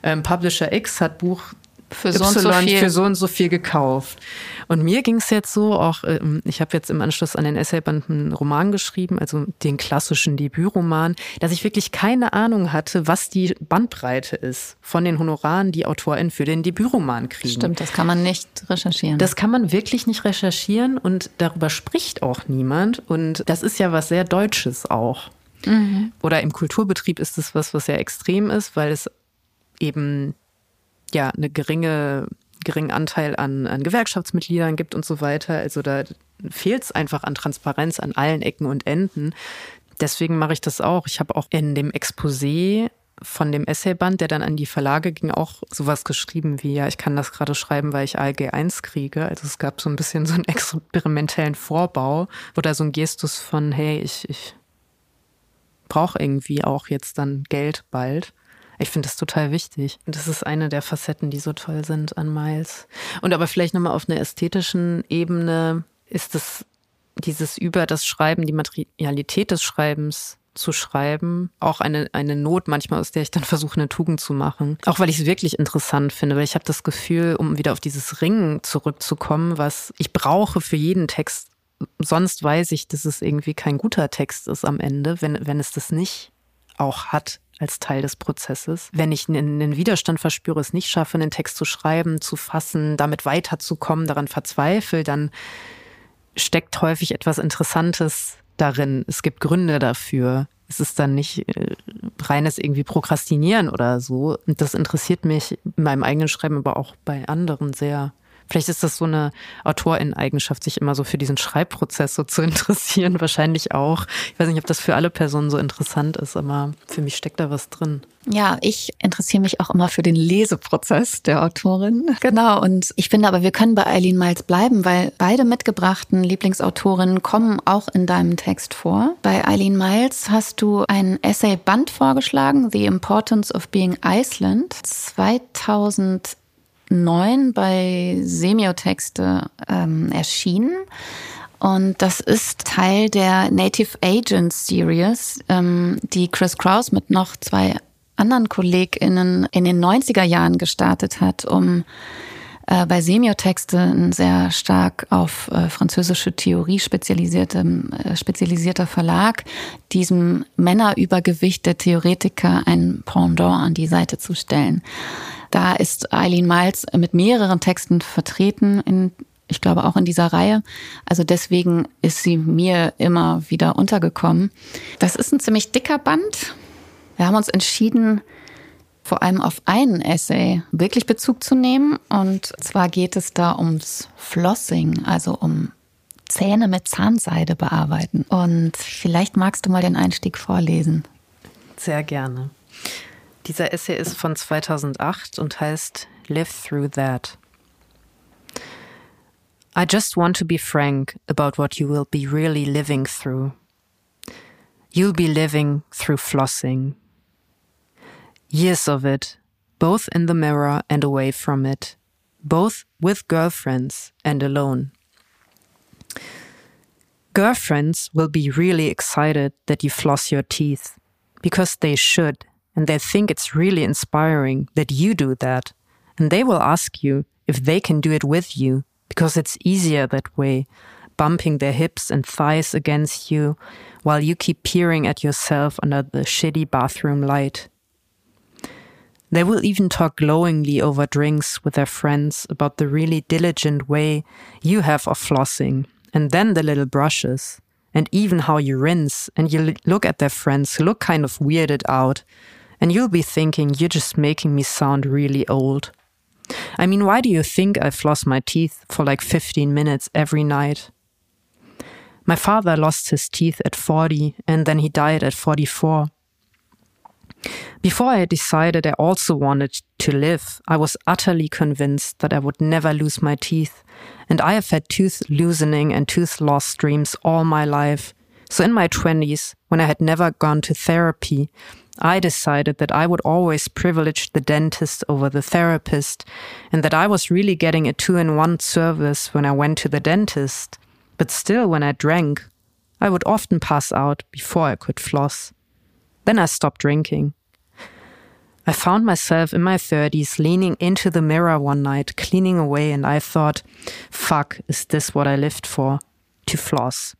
ähm, Publisher X hat Buch für so, y, und so viel. für so und so viel gekauft. Und mir ging es jetzt so, auch ähm, ich habe jetzt im Anschluss an den Essayband einen Roman geschrieben, also den klassischen Debütroman, dass ich wirklich keine Ahnung hatte, was die Bandbreite ist von den Honoraren, die AutorInnen für den Debütroman kriegen. Stimmt, das kann man nicht recherchieren. Das kann man wirklich nicht recherchieren und darüber spricht auch niemand. Und das ist ja was sehr Deutsches auch. Mhm. Oder im Kulturbetrieb ist es was, was sehr extrem ist, weil es eben ja eine geringe geringen Anteil an, an Gewerkschaftsmitgliedern gibt und so weiter. Also da fehlt es einfach an Transparenz an allen Ecken und Enden. Deswegen mache ich das auch. Ich habe auch in dem Exposé von dem Essayband, der dann an die Verlage ging, auch sowas geschrieben wie, ja, ich kann das gerade schreiben, weil ich ALG 1 kriege. Also es gab so ein bisschen so einen *laughs* experimentellen Vorbau oder so ein Gestus von, hey, ich, ich brauche irgendwie auch jetzt dann Geld bald. Ich finde das total wichtig. Und das ist eine der Facetten, die so toll sind an Miles. Und aber vielleicht nochmal auf einer ästhetischen Ebene ist es dieses über das Schreiben, die Materialität des Schreibens zu schreiben, auch eine, eine Not manchmal, aus der ich dann versuche, eine Tugend zu machen. Auch weil ich es wirklich interessant finde, weil ich habe das Gefühl, um wieder auf dieses Ringen zurückzukommen, was ich brauche für jeden Text. Sonst weiß ich, dass es irgendwie kein guter Text ist am Ende, wenn, wenn es das nicht auch hat als Teil des Prozesses. Wenn ich einen Widerstand verspüre, es nicht schaffe, einen Text zu schreiben, zu fassen, damit weiterzukommen, daran verzweifle, dann steckt häufig etwas Interessantes darin. Es gibt Gründe dafür. Es ist dann nicht äh, reines irgendwie Prokrastinieren oder so. Und das interessiert mich in meinem eigenen Schreiben, aber auch bei anderen sehr. Vielleicht ist das so eine Autorin-Eigenschaft, sich immer so für diesen Schreibprozess so zu *laughs* interessieren. Wahrscheinlich auch. Ich weiß nicht, ob das für alle Personen so interessant ist, aber für mich steckt da was drin. Ja, ich interessiere mich auch immer für den Leseprozess der Autorin. Genau. Und ich finde aber, wir können bei Eileen Miles bleiben, weil beide mitgebrachten Lieblingsautorinnen kommen auch in deinem Text vor. Bei Eileen Miles hast du ein Essay-Band vorgeschlagen, The Importance of Being Iceland. 2000 2009 bei Semiotexte ähm, erschienen. Und das ist Teil der Native Agents Series, ähm, die Chris Kraus mit noch zwei anderen KollegInnen in den 90er Jahren gestartet hat, um äh, bei Semiotexte ein sehr stark auf äh, französische Theorie spezialisierte, äh, spezialisierter Verlag, diesem Männerübergewicht der Theoretiker ein Pendant an die Seite zu stellen. Da ist Eileen Miles mit mehreren Texten vertreten in ich glaube auch in dieser Reihe. Also deswegen ist sie mir immer wieder untergekommen. Das ist ein ziemlich dicker Band. Wir haben uns entschieden, vor allem auf einen Essay wirklich Bezug zu nehmen. Und zwar geht es da ums Flossing, also um Zähne mit Zahnseide bearbeiten. Und vielleicht magst du mal den Einstieg vorlesen. Sehr gerne. Dieser Essay ist von 2008 und heißt Live Through That. I just want to be frank about what you will be really living through. You'll be living through flossing. Years of it, both in the mirror and away from it, both with girlfriends and alone. Girlfriends will be really excited that you floss your teeth because they should, and they think it's really inspiring that you do that. And they will ask you if they can do it with you because it's easier that way, bumping their hips and thighs against you while you keep peering at yourself under the shitty bathroom light. They will even talk glowingly over drinks with their friends about the really diligent way you have of flossing, and then the little brushes, and even how you rinse, and you look at their friends who look kind of weirded out, and you'll be thinking you're just making me sound really old. I mean, why do you think I floss my teeth for like 15 minutes every night? My father lost his teeth at 40 and then he died at 44. Before I decided I also wanted to live, I was utterly convinced that I would never lose my teeth, and I have had tooth loosening and tooth loss dreams all my life. So in my 20s, when I had never gone to therapy, I decided that I would always privilege the dentist over the therapist, and that I was really getting a two in one service when I went to the dentist. But still, when I drank, I would often pass out before I could floss. Then I stopped drinking. I found myself in my 30s leaning into the mirror one night, cleaning away, and I thought, fuck, is this what I lived for? To floss.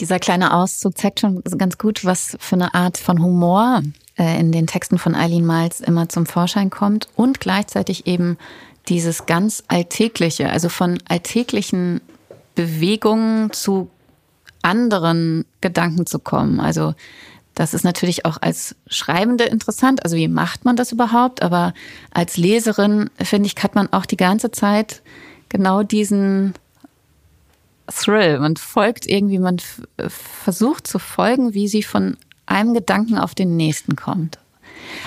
Dieser kleine Auszug zeigt schon ganz gut, was für eine Art von Humor äh, in den Texten von Eileen Miles immer zum Vorschein kommt und gleichzeitig eben dieses ganz Alltägliche, also von alltäglichen Bewegungen zu anderen Gedanken zu kommen. Also das ist natürlich auch als Schreibende interessant. Also wie macht man das überhaupt? Aber als Leserin, finde ich, hat man auch die ganze Zeit genau diesen Thrill. Man folgt irgendwie, man versucht zu folgen, wie sie von einem Gedanken auf den nächsten kommt.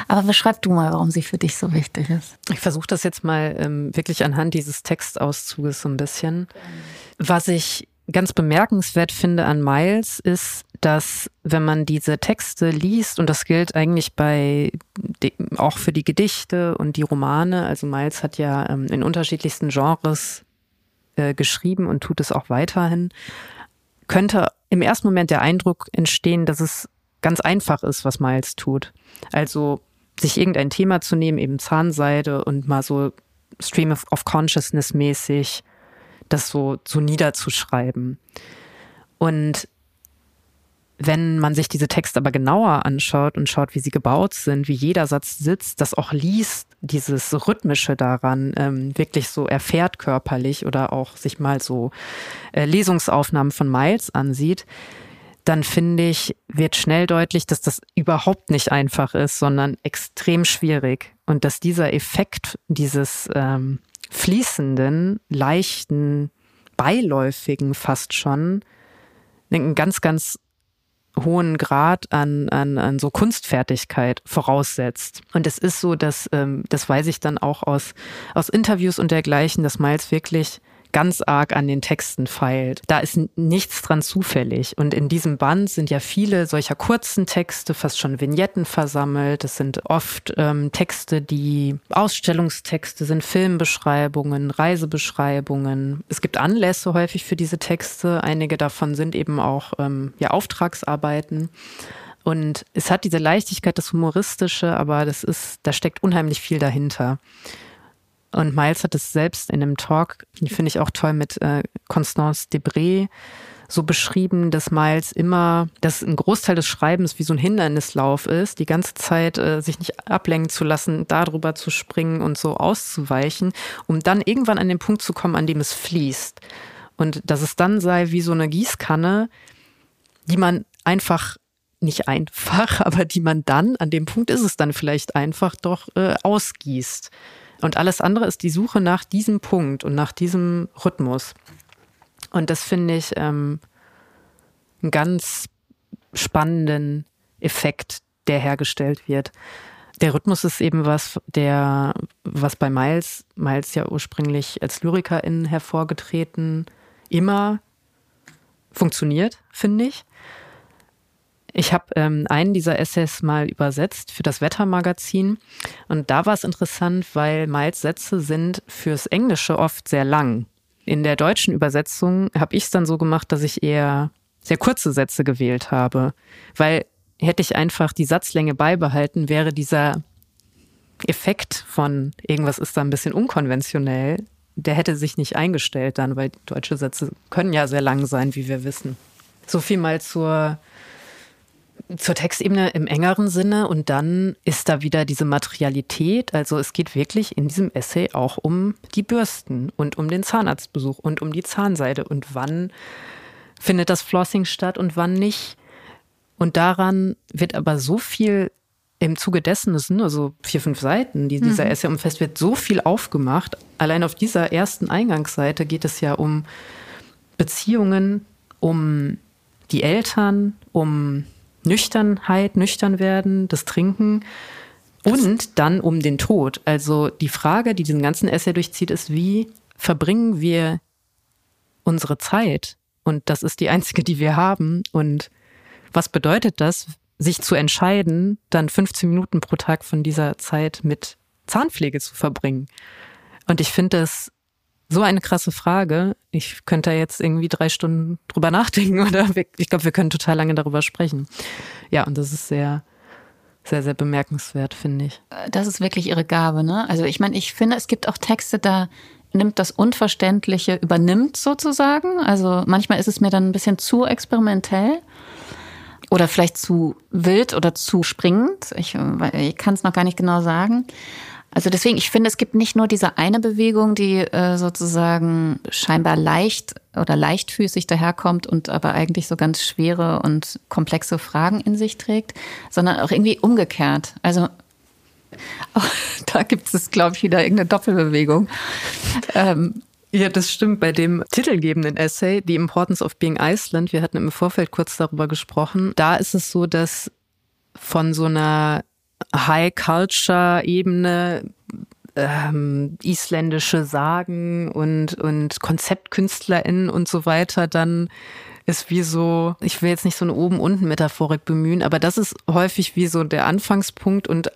Aber beschreib du mal, warum sie für dich so wichtig ist. Ich versuche das jetzt mal ähm, wirklich anhand dieses Textauszuges so ein bisschen. Was ich ganz bemerkenswert finde an Miles ist, dass wenn man diese Texte liest, und das gilt eigentlich bei auch für die Gedichte und die Romane, also Miles hat ja ähm, in unterschiedlichsten Genres äh, geschrieben und tut es auch weiterhin, könnte im ersten Moment der Eindruck entstehen, dass es ganz einfach ist, was Miles tut. Also sich irgendein Thema zu nehmen, eben Zahnseide und mal so Stream of, of Consciousness mäßig das so, so niederzuschreiben. Und wenn man sich diese Texte aber genauer anschaut und schaut, wie sie gebaut sind, wie jeder Satz sitzt, das auch liest, dieses Rhythmische daran ähm, wirklich so erfährt körperlich oder auch sich mal so äh, Lesungsaufnahmen von Miles ansieht, dann finde ich, wird schnell deutlich, dass das überhaupt nicht einfach ist, sondern extrem schwierig. Und dass dieser Effekt dieses ähm, fließenden, leichten, beiläufigen fast schon einen ganz, ganz hohen Grad an, an, an so Kunstfertigkeit voraussetzt. Und es ist so, dass, ähm, das weiß ich dann auch aus, aus Interviews und dergleichen, dass Miles wirklich ganz arg an den Texten feilt. Da ist nichts dran zufällig. Und in diesem Band sind ja viele solcher kurzen Texte, fast schon Vignetten versammelt. Es sind oft ähm, Texte, die Ausstellungstexte sind, Filmbeschreibungen, Reisebeschreibungen. Es gibt Anlässe häufig für diese Texte. Einige davon sind eben auch ähm, ja, Auftragsarbeiten. Und es hat diese Leichtigkeit, das Humoristische, aber das ist, da steckt unheimlich viel dahinter. Und Miles hat es selbst in einem Talk, die finde ich auch toll, mit äh, Constance Debré so beschrieben, dass Miles immer, dass ein Großteil des Schreibens wie so ein Hindernislauf ist, die ganze Zeit äh, sich nicht ablenken zu lassen, darüber zu springen und so auszuweichen, um dann irgendwann an den Punkt zu kommen, an dem es fließt. Und dass es dann sei wie so eine Gießkanne, die man einfach nicht einfach, *laughs* aber die man dann, an dem Punkt ist es dann vielleicht einfach doch äh, ausgießt. Und alles andere ist die Suche nach diesem Punkt und nach diesem Rhythmus. Und das finde ich ähm, einen ganz spannenden Effekt, der hergestellt wird. Der Rhythmus ist eben was, der, was bei Miles, Miles ja ursprünglich als Lyrikerin hervorgetreten immer funktioniert, finde ich. Ich habe ähm, einen dieser Essays mal übersetzt für das Wettermagazin und da war es interessant, weil Miles Sätze sind fürs Englische oft sehr lang. In der deutschen Übersetzung habe ich es dann so gemacht, dass ich eher sehr kurze Sätze gewählt habe, weil hätte ich einfach die Satzlänge beibehalten, wäre dieser Effekt von irgendwas ist da ein bisschen unkonventionell, der hätte sich nicht eingestellt dann, weil deutsche Sätze können ja sehr lang sein, wie wir wissen. So viel mal zur, zur Textebene im engeren Sinne und dann ist da wieder diese Materialität. Also es geht wirklich in diesem Essay auch um die Bürsten und um den Zahnarztbesuch und um die Zahnseide und wann findet das Flossing statt und wann nicht. Und daran wird aber so viel im Zuge dessen, das sind nur so vier, fünf Seiten, die dieser mhm. Essay umfasst, wird so viel aufgemacht. Allein auf dieser ersten Eingangsseite geht es ja um Beziehungen, um die Eltern, um Nüchternheit, nüchtern werden, das Trinken und dann um den Tod. Also die Frage, die diesen ganzen Essay durchzieht, ist, wie verbringen wir unsere Zeit? Und das ist die einzige, die wir haben. Und was bedeutet das, sich zu entscheiden, dann 15 Minuten pro Tag von dieser Zeit mit Zahnpflege zu verbringen. Und ich finde das so eine krasse Frage. Ich könnte da jetzt irgendwie drei Stunden drüber nachdenken *laughs* oder ich glaube, wir können total lange darüber sprechen. Ja, und das ist sehr, sehr, sehr bemerkenswert, finde ich. Das ist wirklich ihre Gabe, ne? Also ich meine, ich finde, es gibt auch Texte, da nimmt das Unverständliche, übernimmt sozusagen. Also manchmal ist es mir dann ein bisschen zu experimentell oder vielleicht zu wild oder zu springend. Ich, ich kann es noch gar nicht genau sagen. Also deswegen, ich finde, es gibt nicht nur diese eine Bewegung, die äh, sozusagen scheinbar leicht oder leichtfüßig daherkommt und aber eigentlich so ganz schwere und komplexe Fragen in sich trägt, sondern auch irgendwie umgekehrt. Also *laughs* oh, da gibt es, glaube ich, wieder irgendeine Doppelbewegung. Ähm, ja, das stimmt. Bei dem titelgebenden Essay, The Importance of Being Iceland, wir hatten im Vorfeld kurz darüber gesprochen, da ist es so, dass von so einer High-Culture-Ebene ähm, isländische Sagen und, und KonzeptkünstlerInnen und so weiter dann ist wie so, ich will jetzt nicht so eine Oben-Unten-Metaphorik bemühen, aber das ist häufig wie so der Anfangspunkt und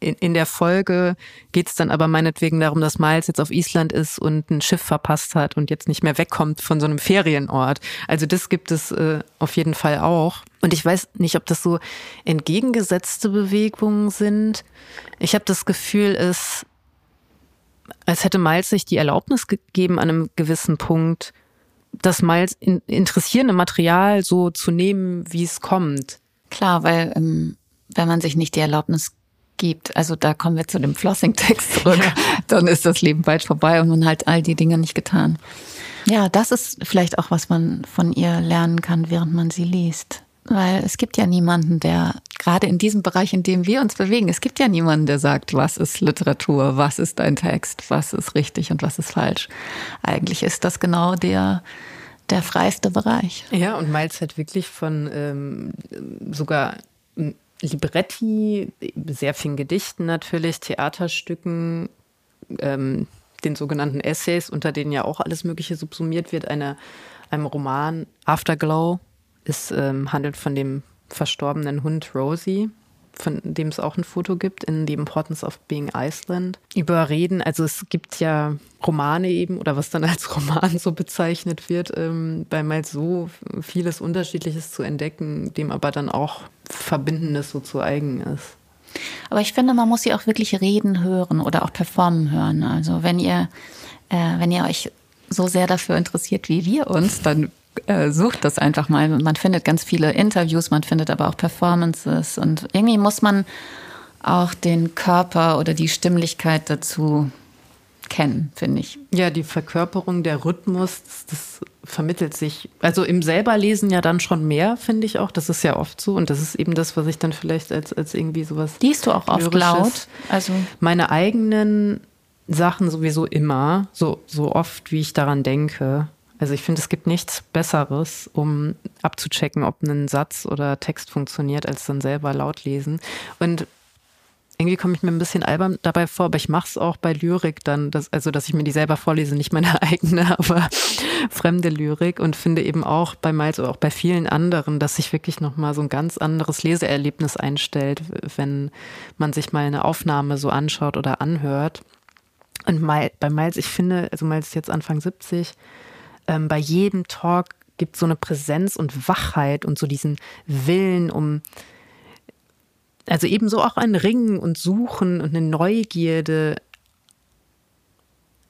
in, in der Folge geht es dann aber meinetwegen darum, dass Miles jetzt auf Island ist und ein Schiff verpasst hat und jetzt nicht mehr wegkommt von so einem Ferienort. Also das gibt es äh, auf jeden Fall auch. Und ich weiß nicht, ob das so entgegengesetzte Bewegungen sind. Ich habe das Gefühl, es, als hätte Miles sich die Erlaubnis gegeben, an einem gewissen Punkt das Miles in, interessierende Material so zu nehmen, wie es kommt. Klar, weil ähm, wenn man sich nicht die Erlaubnis gibt, also da kommen wir zu dem Flossing-Text zurück, ja. dann ist das Leben bald vorbei und man hat all die Dinge nicht getan. Ja, das ist vielleicht auch, was man von ihr lernen kann, während man sie liest. Weil es gibt ja niemanden, der, gerade in diesem Bereich, in dem wir uns bewegen, es gibt ja niemanden, der sagt, was ist Literatur, was ist ein Text, was ist richtig und was ist falsch. Eigentlich ist das genau der, der freiste Bereich. Ja, und Miles hat wirklich von ähm, sogar Libretti, sehr vielen Gedichten natürlich, Theaterstücken, ähm, den sogenannten Essays, unter denen ja auch alles Mögliche subsumiert wird, eine, einem Roman Afterglow ist, ähm, handelt von dem verstorbenen Hund Rosie, von dem es auch ein Foto gibt in The Importance of Being Iceland. Überreden, also es gibt ja Romane eben oder was dann als *laughs* Roman so bezeichnet wird, ähm, bei mal so vieles Unterschiedliches zu entdecken, dem aber dann auch Verbindendes so zu eigen ist. Aber ich finde, man muss sie auch wirklich reden hören oder auch performen hören. Also wenn ihr, äh, wenn ihr euch so sehr dafür interessiert wie wir uns, dann äh, sucht das einfach mal. Man findet ganz viele Interviews, man findet aber auch Performances und irgendwie muss man auch den Körper oder die Stimmlichkeit dazu kennen, finde ich. Ja, die Verkörperung, der Rhythmus, das, das vermittelt sich, also im selberlesen ja dann schon mehr, finde ich auch. Das ist ja oft so und das ist eben das, was ich dann vielleicht als, als irgendwie sowas. Liest du auch oft laut? Also meine eigenen Sachen sowieso immer, so, so oft, wie ich daran denke. Also ich finde, es gibt nichts Besseres, um abzuchecken, ob ein Satz oder Text funktioniert, als dann selber laut lesen. Und irgendwie komme ich mir ein bisschen albern dabei vor, aber ich mache es auch bei Lyrik dann, dass, also dass ich mir die selber vorlese, nicht meine *laughs* eigene, aber fremde Lyrik und finde eben auch bei Miles oder auch bei vielen anderen, dass sich wirklich nochmal so ein ganz anderes Leseerlebnis einstellt, wenn man sich mal eine Aufnahme so anschaut oder anhört. Und bei Miles, ich finde, also Miles ist jetzt Anfang 70, ähm, bei jedem Talk gibt es so eine Präsenz und Wachheit und so diesen Willen um, also ebenso auch ein Ringen und Suchen und eine Neugierde,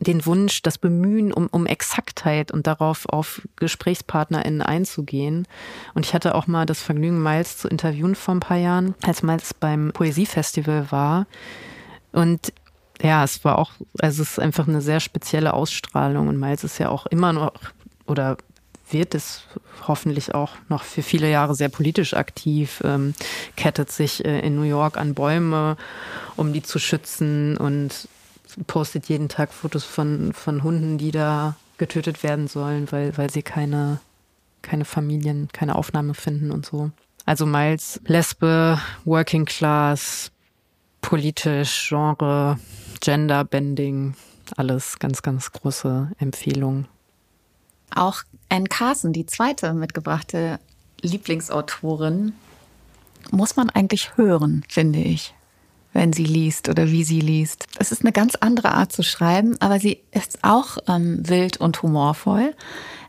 den Wunsch, das Bemühen um, um Exaktheit und darauf auf GesprächspartnerInnen einzugehen. Und ich hatte auch mal das Vergnügen, Miles zu interviewen vor ein paar Jahren, als Miles beim Poesiefestival war. Und ja, es war auch, also es ist einfach eine sehr spezielle Ausstrahlung und Miles ist ja auch immer noch oder wird es hoffentlich auch noch für viele Jahre sehr politisch aktiv, ähm, kettet sich äh, in New York an Bäume, um die zu schützen und postet jeden Tag Fotos von, von Hunden, die da getötet werden sollen, weil, weil sie keine, keine Familien, keine Aufnahme finden und so. Also Miles, Lesbe, Working Class, politisch, Genre, Gender Bending, alles ganz, ganz große Empfehlung. Auch Anne Carson, die zweite mitgebrachte Lieblingsautorin, muss man eigentlich hören, finde ich, wenn sie liest oder wie sie liest. Es ist eine ganz andere Art zu schreiben, aber sie ist auch ähm, wild und humorvoll,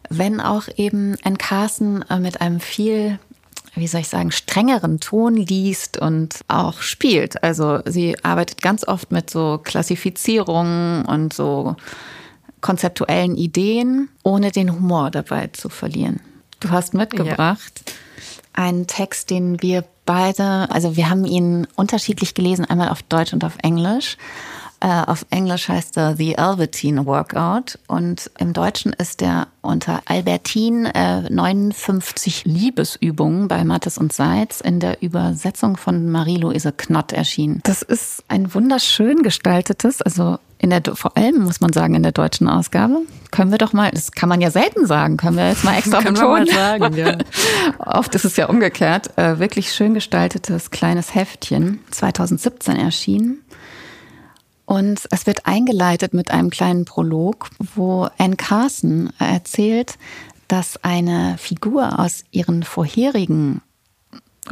wenn auch eben Anne Carson äh, mit einem viel wie soll ich sagen, strengeren Ton liest und auch spielt. Also sie arbeitet ganz oft mit so Klassifizierungen und so konzeptuellen Ideen, ohne den Humor dabei zu verlieren. Du hast mitgebracht ja. einen Text, den wir beide, also wir haben ihn unterschiedlich gelesen, einmal auf Deutsch und auf Englisch. Äh, auf Englisch heißt er The Albertine Workout und im Deutschen ist er unter Albertine äh, 59 Liebesübungen bei Mattes und Seitz in der Übersetzung von Marie-Louise Knott erschienen. Das ist ein wunderschön gestaltetes, also in der, vor allem muss man sagen, in der deutschen Ausgabe. Können wir doch mal, das kann man ja selten sagen, können wir jetzt mal extra betonen. sagen, ja. *laughs* Oft ist es ja umgekehrt. Äh, wirklich schön gestaltetes kleines Heftchen, 2017 erschienen. Und es wird eingeleitet mit einem kleinen Prolog, wo Anne Carson erzählt, dass eine Figur aus ihren vorherigen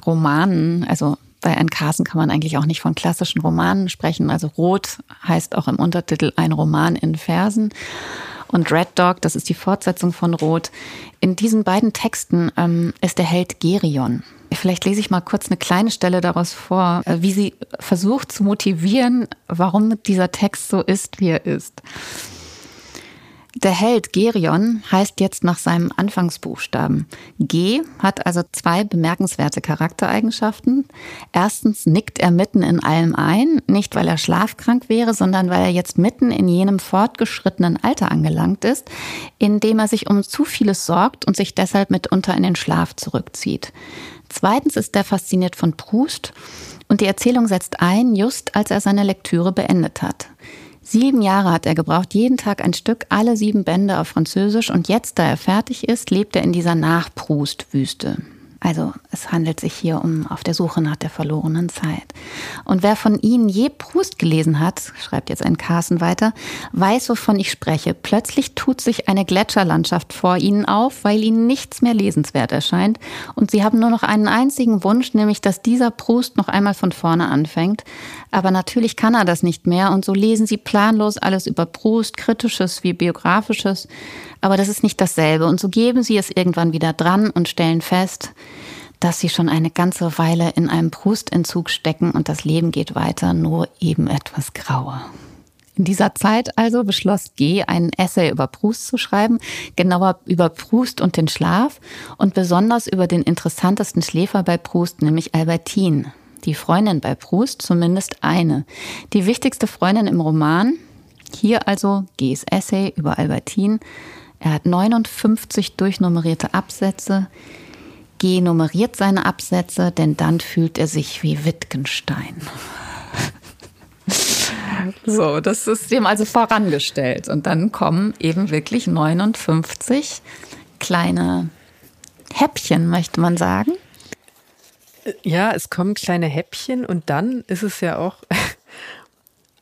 Romanen, also bei Anne Carson kann man eigentlich auch nicht von klassischen Romanen sprechen. Also Rot heißt auch im Untertitel ein Roman in Versen. Und Red Dog, das ist die Fortsetzung von Rot. In diesen beiden Texten ähm, ist der Held Gerion. Vielleicht lese ich mal kurz eine kleine Stelle daraus vor, äh, wie sie versucht zu motivieren, warum dieser Text so ist, wie er ist. Der Held Gerion heißt jetzt nach seinem Anfangsbuchstaben. G hat also zwei bemerkenswerte Charaktereigenschaften. Erstens nickt er mitten in allem ein, nicht weil er schlafkrank wäre, sondern weil er jetzt mitten in jenem fortgeschrittenen Alter angelangt ist, in dem er sich um zu vieles sorgt und sich deshalb mitunter in den Schlaf zurückzieht. Zweitens ist er fasziniert von Proust und die Erzählung setzt ein, just als er seine Lektüre beendet hat. Sieben Jahre hat er gebraucht, jeden Tag ein Stück, alle sieben Bände auf Französisch und jetzt, da er fertig ist, lebt er in dieser Nach-Proust-Wüste. Also es handelt sich hier um auf der Suche nach der verlorenen Zeit. Und wer von Ihnen je Proust gelesen hat, schreibt jetzt ein Carsten weiter, weiß, wovon ich spreche. Plötzlich tut sich eine Gletscherlandschaft vor Ihnen auf, weil Ihnen nichts mehr lesenswert erscheint. Und Sie haben nur noch einen einzigen Wunsch, nämlich dass dieser Proust noch einmal von vorne anfängt. Aber natürlich kann er das nicht mehr. Und so lesen Sie planlos alles über Proust, kritisches wie biografisches. Aber das ist nicht dasselbe. Und so geben sie es irgendwann wieder dran und stellen fest, dass sie schon eine ganze Weile in einem Prustentzug stecken und das Leben geht weiter, nur eben etwas grauer. In dieser Zeit also beschloss G, einen Essay über Proust zu schreiben, genauer über Proust und den Schlaf und besonders über den interessantesten Schläfer bei Proust, nämlich Albertine, die Freundin bei Proust, zumindest eine. Die wichtigste Freundin im Roman, hier also Gs Essay über Albertine, er hat 59 durchnummerierte Absätze. G nummeriert seine Absätze, denn dann fühlt er sich wie Wittgenstein. *laughs* So, das ist dem also vorangestellt. Und dann kommen eben wirklich 59 kleine Häppchen, möchte man sagen. Ja, es kommen kleine Häppchen und dann ist es ja auch *laughs*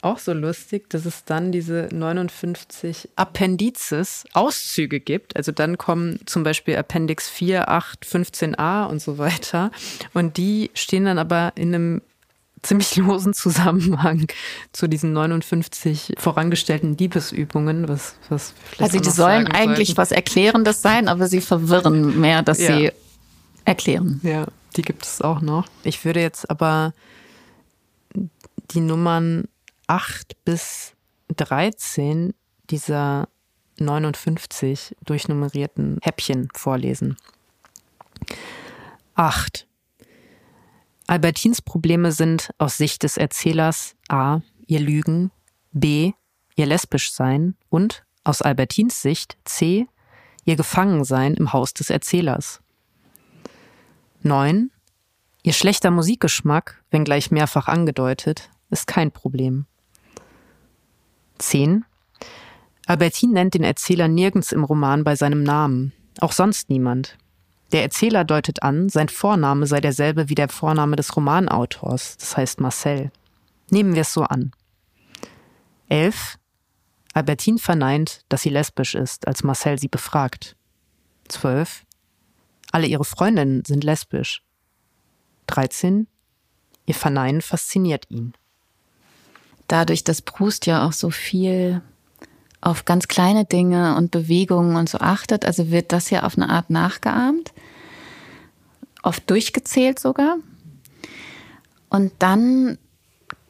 auch so lustig, dass es dann diese 59 Appendizes, Auszüge gibt. Also dann kommen zum Beispiel Appendix 4, 8, 15a und so weiter. Und die stehen dann aber in einem *laughs* ziemlich losen Zusammenhang zu diesen 59 vorangestellten Liebesübungen. Was, was also die sollen eigentlich sollten. was Erklärendes sein, aber sie verwirren mehr, dass ja. sie erklären. Ja, die gibt es auch noch. Ich würde jetzt aber die Nummern 8 bis 13 dieser 59 durchnummerierten Häppchen vorlesen. 8. Albertins Probleme sind aus Sicht des Erzählers a. ihr Lügen, b. ihr lesbisch sein und aus Albertins Sicht c. ihr Gefangensein im Haus des Erzählers. 9. Ihr schlechter Musikgeschmack, wenngleich mehrfach angedeutet, ist kein Problem. 10. Albertine nennt den Erzähler nirgends im Roman bei seinem Namen, auch sonst niemand. Der Erzähler deutet an, sein Vorname sei derselbe wie der Vorname des Romanautors, das heißt Marcel. Nehmen wir es so an. 11. Albertine verneint, dass sie lesbisch ist, als Marcel sie befragt. 12. Alle ihre Freundinnen sind lesbisch. 13. Ihr Verneinen fasziniert ihn dadurch, dass Proust ja auch so viel auf ganz kleine Dinge und Bewegungen und so achtet, also wird das ja auf eine Art nachgeahmt, oft durchgezählt sogar. Und dann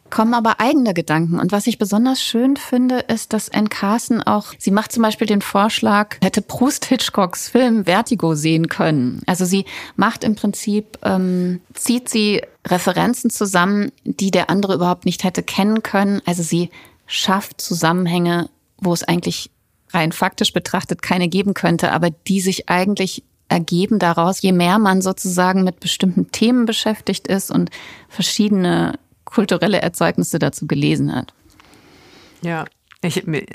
kommen aber eigene Gedanken. Und was ich besonders schön finde, ist, dass Anne Carson auch, sie macht zum Beispiel den Vorschlag, hätte Proust Hitchcocks Film Vertigo sehen können. Also sie macht im Prinzip, ähm, zieht sie Referenzen zusammen, die der andere überhaupt nicht hätte kennen können. Also sie schafft Zusammenhänge, wo es eigentlich rein faktisch betrachtet keine geben könnte, aber die sich eigentlich ergeben daraus, je mehr man sozusagen mit bestimmten Themen beschäftigt ist und verschiedene kulturelle Erzeugnisse dazu gelesen hat. Ja, ich äh,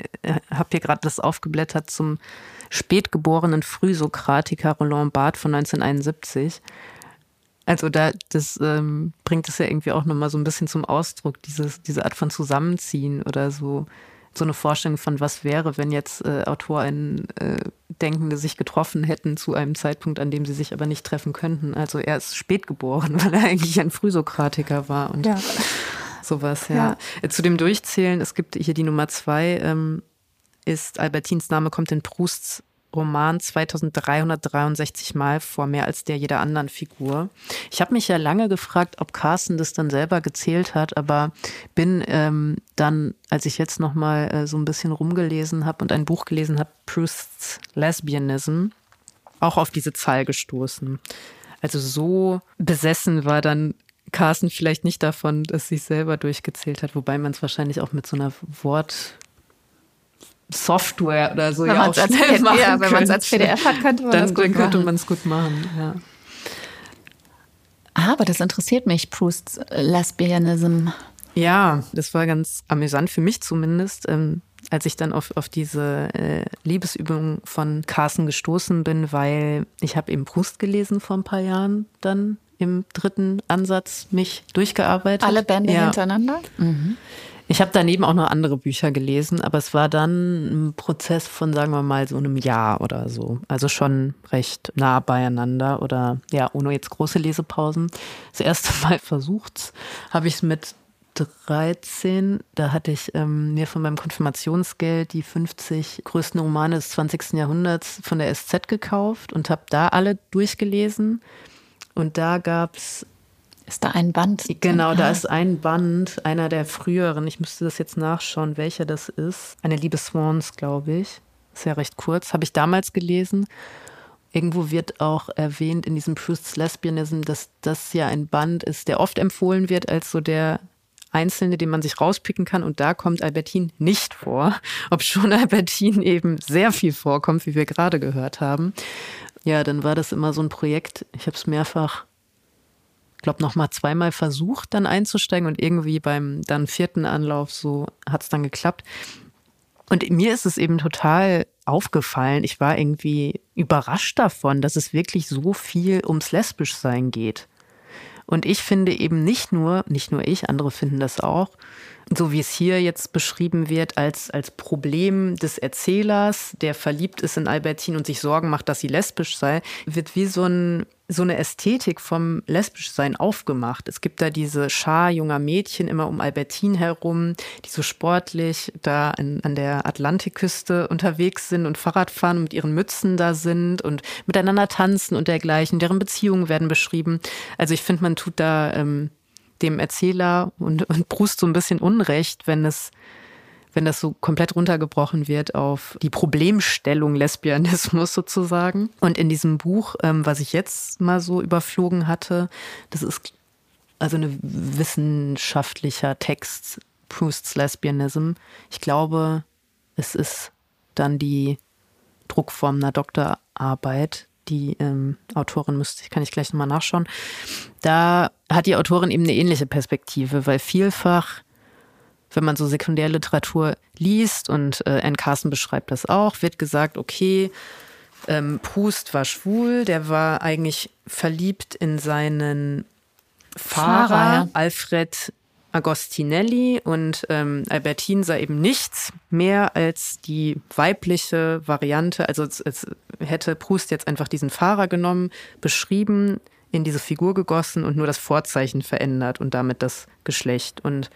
habe hier gerade das aufgeblättert zum spätgeborenen Frühsokratiker Roland Barthes von 1971. Also da, das ähm, bringt es ja irgendwie auch nochmal so ein bisschen zum Ausdruck, dieses, diese Art von Zusammenziehen oder so so eine Vorstellung von, was wäre, wenn jetzt äh, AutorInnen äh, Denkende sich getroffen hätten zu einem Zeitpunkt, an dem sie sich aber nicht treffen könnten. Also er ist spät geboren, *laughs* weil er eigentlich ein Frühsokratiker war und ja. sowas, ja. ja. Äh, zu dem Durchzählen, es gibt hier die Nummer zwei, ähm, ist Albertins Name kommt in Prousts Roman 2363 Mal vor, mehr als der jeder anderen Figur. Ich habe mich ja lange gefragt, ob Carsten das dann selber gezählt hat, aber bin ähm, dann, als ich jetzt noch mal äh, so ein bisschen rumgelesen habe und ein Buch gelesen habe, Prousts Lesbianism, auch auf diese Zahl gestoßen. Also so besessen war dann Carsten vielleicht nicht davon, dass sie es selber durchgezählt hat, wobei man es wahrscheinlich auch mit so einer Wort Software oder so wenn ja auch schnell PDF, machen Ja, wenn man es als PDF hat, könnte man dann, das gut dann könnte man es gut machen, ja. Ah, aber das interessiert mich, Prousts Lesbianism. Ja, das war ganz amüsant für mich zumindest, ähm, als ich dann auf, auf diese äh, Liebesübung von Carsten gestoßen bin, weil ich habe eben Proust gelesen vor ein paar Jahren dann im dritten Ansatz mich durchgearbeitet. Alle Bände ja. hintereinander? Mhm. Ich habe daneben auch noch andere Bücher gelesen, aber es war dann ein Prozess von, sagen wir mal, so einem Jahr oder so. Also schon recht nah beieinander oder ja, ohne jetzt große Lesepausen. Das erste *laughs* Mal versucht habe ich es mit 13, da hatte ich ähm, mir von meinem Konfirmationsgeld die 50 größten Romane des 20. Jahrhunderts von der SZ gekauft und habe da alle durchgelesen. Und da gab es ist da ein Band? Genau, da ist ein Band, einer der früheren. Ich müsste das jetzt nachschauen, welcher das ist. Eine Liebe Swans, glaube ich. Ist ja recht kurz. Habe ich damals gelesen. Irgendwo wird auch erwähnt in diesem Proust's Lesbianism, dass das ja ein Band ist, der oft empfohlen wird als so der einzelne, den man sich rauspicken kann. Und da kommt Albertine nicht vor, *laughs* ob schon Albertine eben sehr viel vorkommt, wie wir gerade gehört haben. Ja, dann war das immer so ein Projekt. Ich habe es mehrfach glaube, noch mal zweimal versucht, dann einzusteigen und irgendwie beim dann vierten Anlauf so hat es dann geklappt. Und mir ist es eben total aufgefallen. Ich war irgendwie überrascht davon, dass es wirklich so viel ums Lesbischsein geht. Und ich finde eben nicht nur, nicht nur ich, andere finden das auch, so wie es hier jetzt beschrieben wird, als, als Problem des Erzählers, der verliebt ist in Albertine und sich Sorgen macht, dass sie lesbisch sei, wird wie so, ein, so eine Ästhetik vom Lesbischsein aufgemacht. Es gibt da diese Schar junger Mädchen immer um Albertine herum, die so sportlich da an, an der Atlantikküste unterwegs sind und Fahrrad fahren und mit ihren Mützen da sind und miteinander tanzen und dergleichen. Deren Beziehungen werden beschrieben. Also ich finde, man tut da ähm, dem Erzähler und, und Brust so ein bisschen Unrecht, wenn es wenn das so komplett runtergebrochen wird auf die Problemstellung Lesbianismus *laughs* sozusagen. Und in diesem Buch, ähm, was ich jetzt mal so überflogen hatte, das ist also ein wissenschaftlicher Text, Proust's Lesbianism. Ich glaube, es ist dann die Druckform einer Doktorarbeit, die ähm, Autorin müsste, kann ich gleich nochmal nachschauen. Da hat die Autorin eben eine ähnliche Perspektive, weil vielfach, wenn man so Sekundärliteratur liest und äh, Anne Carson beschreibt das auch, wird gesagt, okay, ähm, Proust war schwul, der war eigentlich verliebt in seinen Fahrer, Fahrer. Alfred Agostinelli und ähm, Albertine sei eben nichts mehr als die weibliche Variante. Also es, es hätte Proust jetzt einfach diesen Fahrer genommen, beschrieben, in diese Figur gegossen und nur das Vorzeichen verändert und damit das Geschlecht. Und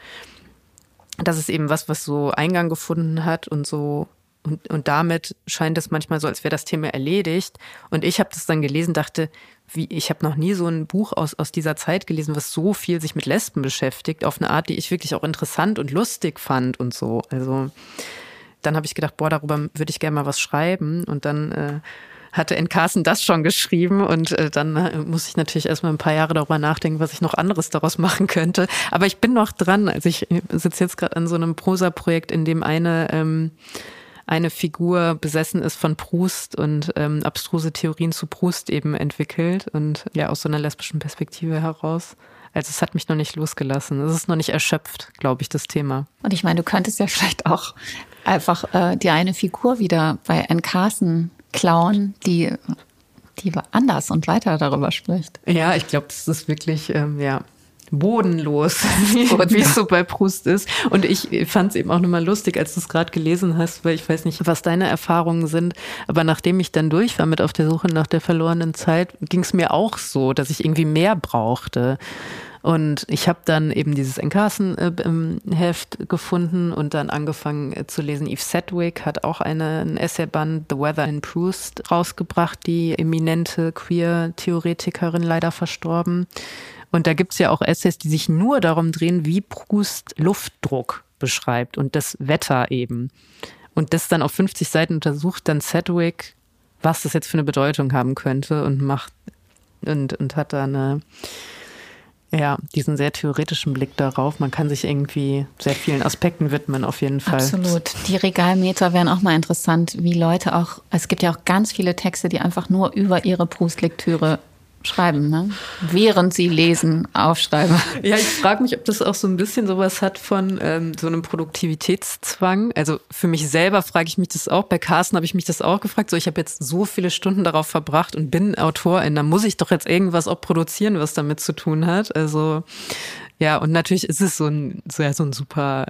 das ist eben was, was so Eingang gefunden hat und so und, und damit scheint es manchmal so, als wäre das Thema erledigt. Und ich habe das dann gelesen, dachte, wie, ich habe noch nie so ein Buch aus, aus dieser Zeit gelesen, was so viel sich mit Lesben beschäftigt, auf eine Art, die ich wirklich auch interessant und lustig fand und so. Also dann habe ich gedacht, boah, darüber würde ich gerne mal was schreiben. Und dann äh, hatte in Carsten das schon geschrieben und äh, dann äh, muss ich natürlich erstmal ein paar Jahre darüber nachdenken, was ich noch anderes daraus *laughs* machen könnte. Aber ich bin noch dran. Also ich sitze jetzt gerade an so einem Prosa-Projekt, in dem eine ähm, eine Figur besessen ist von Proust und ähm, abstruse Theorien zu Proust eben entwickelt und ja aus so einer lesbischen Perspektive heraus. Also es hat mich noch nicht losgelassen. Es ist noch nicht erschöpft, glaube ich, das Thema. Und ich meine, du könntest ja vielleicht auch einfach äh, die eine Figur wieder bei Anne Carson klauen, die die anders und weiter darüber spricht. Ja, ich glaube, das ist wirklich, ähm, ja, bodenlos, *laughs* wie es so bei Proust ist. Und ich fand es eben auch nochmal lustig, als du es gerade gelesen hast, weil ich weiß nicht, was deine Erfahrungen sind. Aber nachdem ich dann durch war mit auf der Suche nach der verlorenen Zeit, ging es mir auch so, dass ich irgendwie mehr brauchte. Und ich habe dann eben dieses Encarsen-Heft gefunden und dann angefangen äh, zu lesen. Eve Sedgwick hat auch eine, ein Essayband The Weather in Proust rausgebracht, die eminente Queer-Theoretikerin, leider verstorben. Und da gibt's ja auch Essays, die sich nur darum drehen, wie Proust Luftdruck beschreibt und das Wetter eben. Und das dann auf 50 Seiten untersucht dann Sedgwick, was das jetzt für eine Bedeutung haben könnte und macht und, und hat da eine, ja, diesen sehr theoretischen Blick darauf. Man kann sich irgendwie sehr vielen Aspekten widmen, auf jeden Fall. Absolut. Die Regalmeter wären auch mal interessant, wie Leute auch, es gibt ja auch ganz viele Texte, die einfach nur über ihre Proust-Lektüre schreiben, ne? während sie lesen, aufschreiben. Ja, ich frage mich, ob das auch so ein bisschen sowas hat von ähm, so einem Produktivitätszwang. Also für mich selber frage ich mich das auch. Bei Carsten habe ich mich das auch gefragt. So, ich habe jetzt so viele Stunden darauf verbracht und bin Autorin. Da muss ich doch jetzt irgendwas auch produzieren, was damit zu tun hat. Also ja, und natürlich ist es so ein, so, ja, so ein super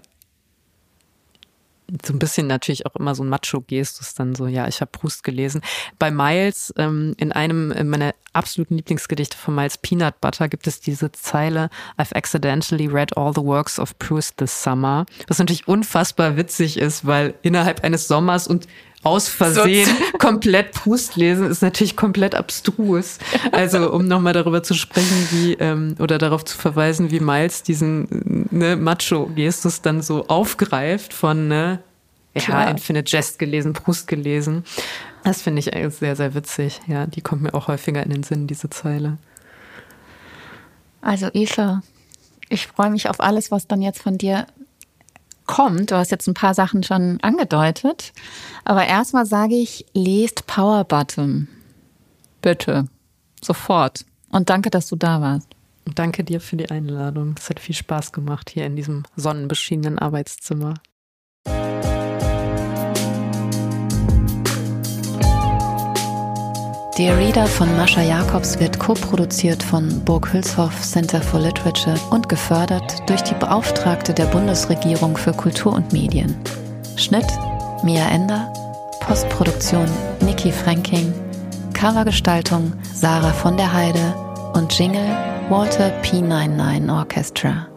so ein bisschen natürlich auch immer so ein Macho-Gestus, dann so, ja, ich habe Proust gelesen. Bei Miles, ähm, in einem meiner absoluten Lieblingsgedichte von Miles Peanut Butter gibt es diese Zeile, I've accidentally read all the works of Proust this summer, was natürlich unfassbar witzig ist, weil innerhalb eines Sommers und aus Versehen so. *laughs* komplett Proust lesen, ist natürlich komplett abstrus. Also um nochmal darüber zu sprechen, wie ähm, oder darauf zu verweisen, wie Miles diesen ne, Macho-Gestus dann so aufgreift von ne, ja, Infinite Jest gelesen, Proust gelesen. Das finde ich sehr, sehr witzig. Ja, die kommt mir auch häufiger in den Sinn, diese Zeile. Also Eva, ich freue mich auf alles, was dann jetzt von dir kommt. Du hast jetzt ein paar Sachen schon angedeutet. Aber erstmal sage ich, lest Power Bottom. Bitte. Sofort. Und danke, dass du da warst. Danke dir für die Einladung. Es hat viel Spaß gemacht hier in diesem sonnenbeschienenen Arbeitszimmer. Dear Reader von Mascha Jacobs wird co-produziert von Burg Hülshoff Center for Literature und gefördert durch die Beauftragte der Bundesregierung für Kultur und Medien. Schnitt Mia Ender, Postproduktion Niki Franking, Covergestaltung Sarah von der Heide und Jingle Walter P99 Orchestra.